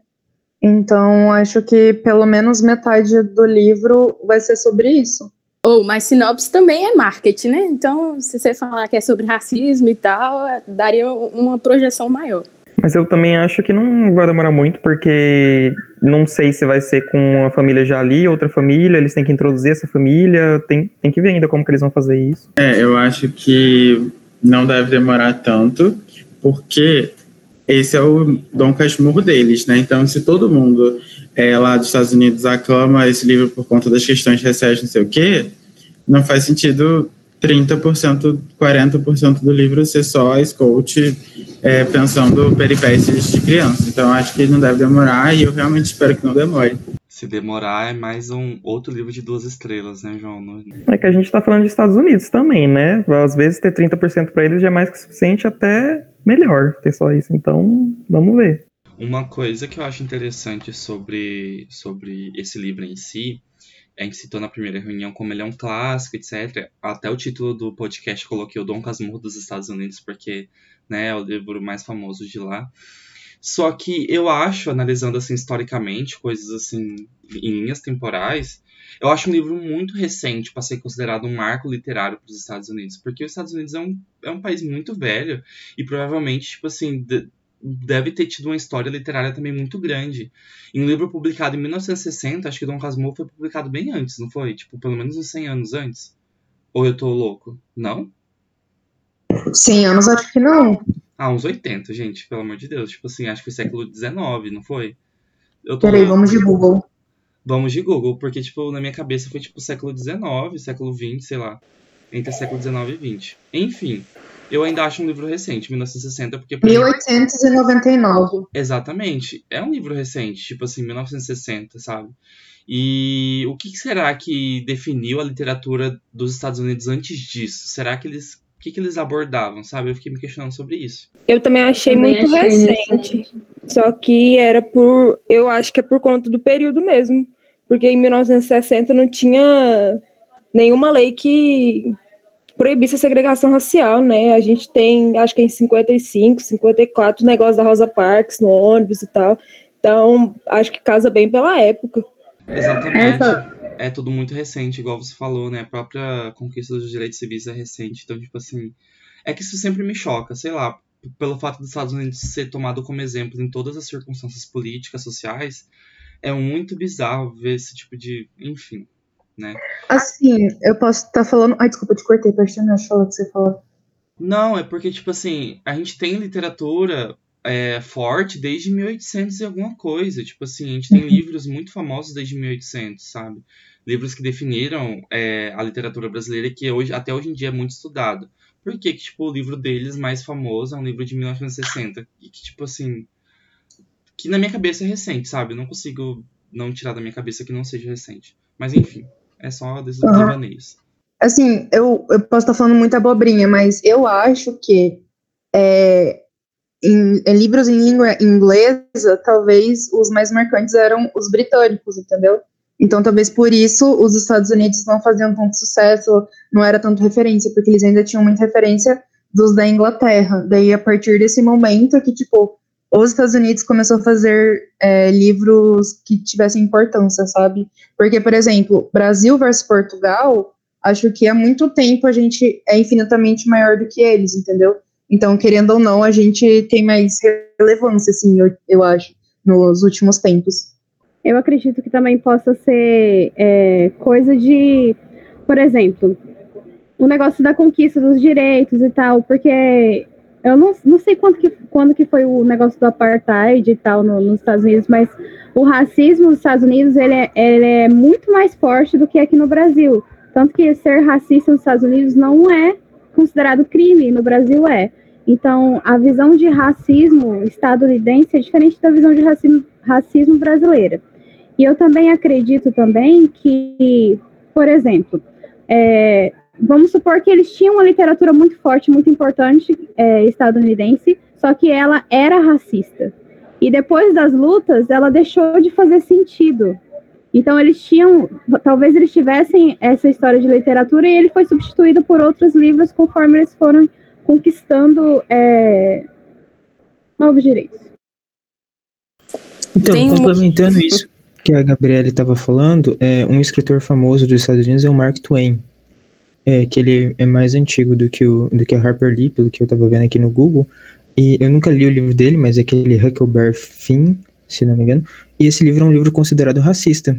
Então, acho que pelo menos metade do livro vai ser sobre isso. Ou, oh, mas sinopse também é marketing, né? Então, se você falar que é sobre racismo e tal, daria uma projeção maior. Mas eu também acho que não vai demorar muito, porque não sei se vai ser com uma família já ali, outra família, eles têm que introduzir essa família, tem, tem que ver ainda como que eles vão fazer isso. É, eu acho que não deve demorar tanto, porque esse é o Dom Casmurro deles, né? Então, se todo mundo é, lá dos Estados Unidos aclama esse livro por conta das questões raciais, não sei o quê, não faz sentido 30%, 40% do livro ser só a Scout é, pensando peripécias de criança. Então acho que não deve demorar e eu realmente espero que não demore. Se demorar, é mais um outro livro de duas estrelas, né, João? Não- É que a gente tá falando dos Estados Unidos também, né? Às vezes ter 30% pra eles já é mais que suficiente, até melhor ter só isso. Então, vamos ver. Uma coisa que eu acho interessante sobre, sobre esse livro em si, a gente citou na primeira reunião como ele é um clássico, etc. Até o título do podcast coloquei o Dom Casmurro dos Estados Unidos, porque né, é o livro mais famoso de lá. Só que eu acho, analisando assim historicamente, coisas assim em linhas temporais, eu acho um livro muito recente para ser considerado um marco literário para os Estados Unidos, porque os Estados Unidos é um, é um país muito velho e provavelmente, tipo assim, de- deve ter tido uma história literária também muito grande. Em um livro publicado em 1960, acho que Dom Casmurro foi publicado bem antes, não foi? Tipo, pelo menos uns 100 anos antes. Ou eu tô louco? Não? 100 anos, acho que não. Ah, uns 80, gente, pelo amor de Deus. Tipo assim, acho que foi século XIX, não foi? Eu tô Peraí, louco. vamos de Google. Vamos de Google, porque, tipo, na minha cabeça foi, tipo, século XIX, século XX, sei lá. Entre século XIX e XX. Enfim, eu ainda acho um livro recente, 1960, porque... pra mim- 1899. Exatamente. É um livro recente, tipo assim, 1960, sabe? E o que que será que definiu a literatura dos Estados Unidos antes disso? Será que eles. O que, que eles abordavam, sabe? Eu fiquei me questionando sobre isso. Eu também achei Também muito achei recente. Só que era por. Eu acho que é por conta do período mesmo. Porque em 1960 não tinha nenhuma lei que proibisse a segregação racial, né? A gente tem, acho que em 55, 54, o negócio da Rosa Parks no ônibus e tal. Então, acho que casa bem pela época. Exatamente. É tudo muito recente, igual você falou, né? A própria conquista dos direitos civis é recente. Então, tipo assim. É que isso sempre me choca, sei lá. Pelo fato dos Estados Unidos ser tomado como exemplo em todas as circunstâncias políticas, sociais, é muito bizarro ver esse tipo de. Enfim, né? Assim, eu posso estar falando. Ai, desculpa, eu te cortei, pode terminar de falar o que você falou. Não, é porque, tipo assim, a gente tem literatura é, forte desde 1800 e alguma coisa. Tipo assim, a gente tem livros muito famosos desde 1800, sabe? Livros que definiram é, a literatura brasileira que hoje, até hoje em dia é muito estudado. Por que, que, tipo, o livro deles mais famoso é um livro de 1960? E que, tipo assim, que na minha cabeça é recente, sabe? Eu não consigo não tirar da minha cabeça que não seja recente. Mas enfim, é só desses Aham. devaneios. Assim, eu, eu posso estar falando muita abobrinha, mas eu acho que é, em, em livros em língua inglesa, talvez os mais marcantes eram os britânicos, entendeu? Então, talvez por isso os Estados Unidos não faziam tanto sucesso, não era tanto referência, porque eles ainda tinham muita referência dos da Inglaterra. Daí, a partir desse momento que, tipo, os Estados Unidos começou a fazer é, livros que tivessem importância, sabe? Porque, por exemplo, Brasil versus Portugal, acho que há muito tempo a gente é infinitamente maior do que eles, entendeu? Então, querendo ou não, a gente tem mais relevância, assim, eu, eu acho, nos últimos tempos. Eu acredito que também possa ser é, coisa de, por exemplo, o negócio da conquista dos direitos e tal, porque eu não, não sei quando que, quando que foi o negócio do apartheid e tal no- nos Estados Unidos, mas o racismo nos Estados Unidos ele é, ele é muito mais forte do que aqui no Brasil. Tanto que ser racista nos Estados Unidos não é considerado crime, no Brasil é. Então, a visão de racismo estadunidense é diferente da visão de racismo, racismo brasileira. E eu também acredito também que, por exemplo, é, vamos supor que eles tinham uma literatura muito forte, muito importante, é, estadunidense, só que ela era racista. E depois das lutas, ela deixou de fazer sentido. Então eles tinham, talvez eles tivessem essa história de literatura e ele foi substituído por outros livros conforme eles foram conquistando é, novos direitos. Então, Tem um- complementando isso que a Gabriela estava falando, é, um escritor famoso dos Estados Unidos é o Mark Twain, é, que ele é mais antigo do que, o, do que a Harper Lee, pelo que eu estava vendo aqui no Google, e eu nunca li o livro dele, mas é aquele Huckleberry Finn, se não me engano, e esse livro é um livro considerado racista.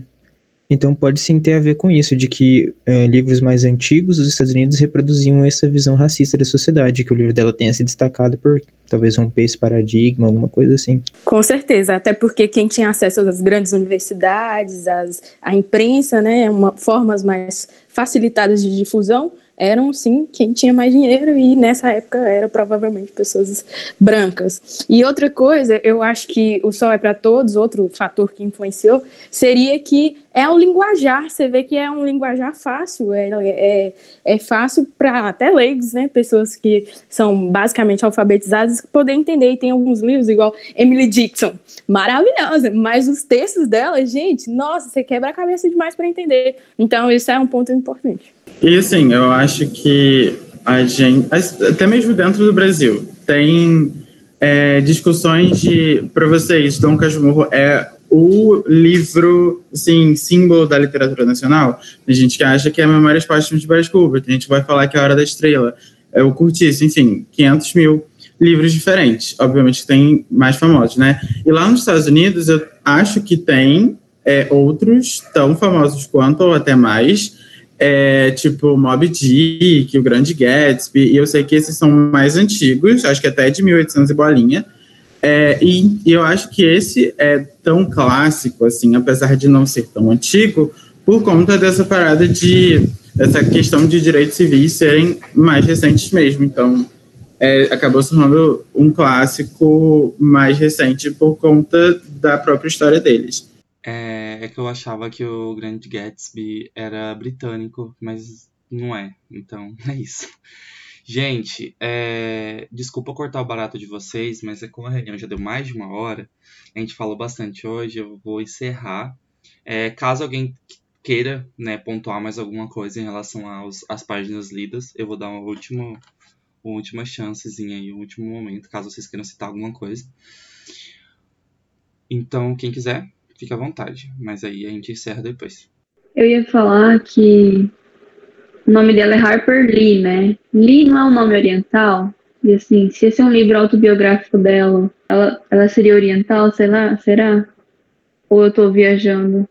Então pode sim ter a ver com isso, de que é, livros mais antigos dos Estados Unidos reproduziam essa visão racista da sociedade, que o livro dela tenha se destacado por talvez romper esse paradigma, alguma coisa assim. Com certeza, até porque quem tinha acesso às grandes universidades, às, à imprensa, né, uma, formas mais facilitadas de difusão, eram sim quem tinha mais dinheiro e nessa época era provavelmente pessoas brancas. E outra coisa, eu acho que o sol é para todos, outro fator que influenciou seria que é o linguajar, você vê que é um linguajar fácil, é, é, é fácil para até leigos, né, pessoas que são basicamente alfabetizadas poder entender, e tem alguns livros igual Emily Dixon, maravilhosa, mas os textos dela, gente, nossa, você quebra a cabeça demais para entender, então isso é um ponto importante. E assim, eu acho que a gente, até mesmo dentro do Brasil, tem é, discussões de, para vocês, Dom Casmurro é o livro, assim, símbolo da literatura nacional. Tem gente que acha que é Memórias Póstumas de Brás Cubas, tem gente que vai falar que é a Hora da Estrela, é o Curtiço, enfim, 500 mil livros diferentes. Obviamente tem mais famosos, né? E lá nos Estados Unidos, eu acho que tem é, outros tão famosos quanto, ou até mais, é, tipo Mob Dick, O Grande Gatsby, e eu sei que esses são mais antigos, acho que até de 1800 e bolinha, é, e, eu acho que esse é tão clássico, assim, apesar de não ser tão antigo, por conta dessa parada de dessa questão de direitos civis serem mais recentes mesmo. Então, é, acabou se tornando um clássico mais recente por conta da própria história deles. É, é que eu achava que o Grande Gatsby era britânico, mas não é. Então, [laughs] é isso. Gente, é... desculpa cortar o barato de vocês, mas é como a reunião já deu mais de uma hora, a gente falou bastante hoje, eu vou encerrar. É, caso alguém queira né, pontuar mais alguma coisa em relação aos, às páginas lidas, eu vou dar uma última, uma última chancezinha aí, um último momento, caso vocês queiram citar alguma coisa. Então, quem quiser, fique à vontade, mas aí a gente encerra depois. Eu ia falar que o nome dela é Harper Lee, né? Lee não é um nome oriental? E assim, se esse é um livro autobiográfico dela, ela, ela seria oriental, sei lá, será? Ou eu tô viajando?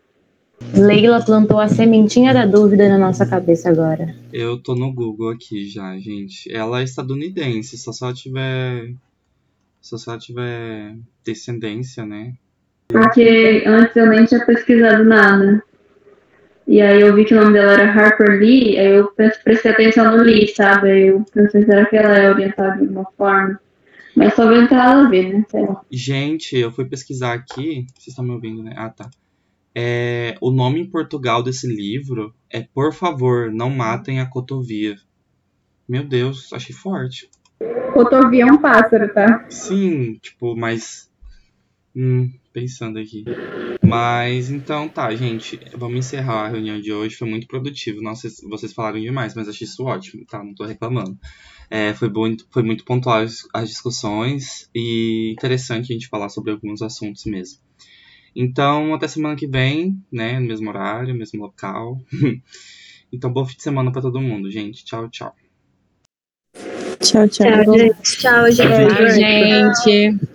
Leila plantou a sementinha da dúvida na nossa cabeça agora. Eu tô no Google aqui já, gente. Ela é estadunidense, só se ela tiver. Só se ela tiver descendência, né? Porque antes eu nem tinha pesquisado nada. E aí eu vi que o nome dela era Harper Lee, aí eu prestei atenção no Lee, sabe? Aí eu pensei, será que ela é orientada de alguma forma? Mas só vendo que ela vê, né? Sei lá. Gente, eu fui pesquisar aqui. Vocês estão me ouvindo, né? Ah, tá. É, o nome em Portugal desse livro é Por favor, não matem a cotovia. Meu Deus, achei forte. Cotovia é um pássaro, tá? Sim, tipo, mas. Hum, pensando aqui. Mas então tá, gente. Vamos encerrar a reunião de hoje. Foi muito produtivo. Nossa, vocês falaram demais, mas achei isso ótimo, tá? Não tô reclamando. É, foi, muito, foi muito pontual as, as discussões e interessante a gente falar sobre alguns assuntos mesmo. Então, até semana que vem, né? No mesmo horário, mesmo local. [laughs] então, bom fim de semana para todo mundo, gente. Tchau, tchau. Tchau, tchau. Tchau, gente. Tchau, gente. Tchau, gente.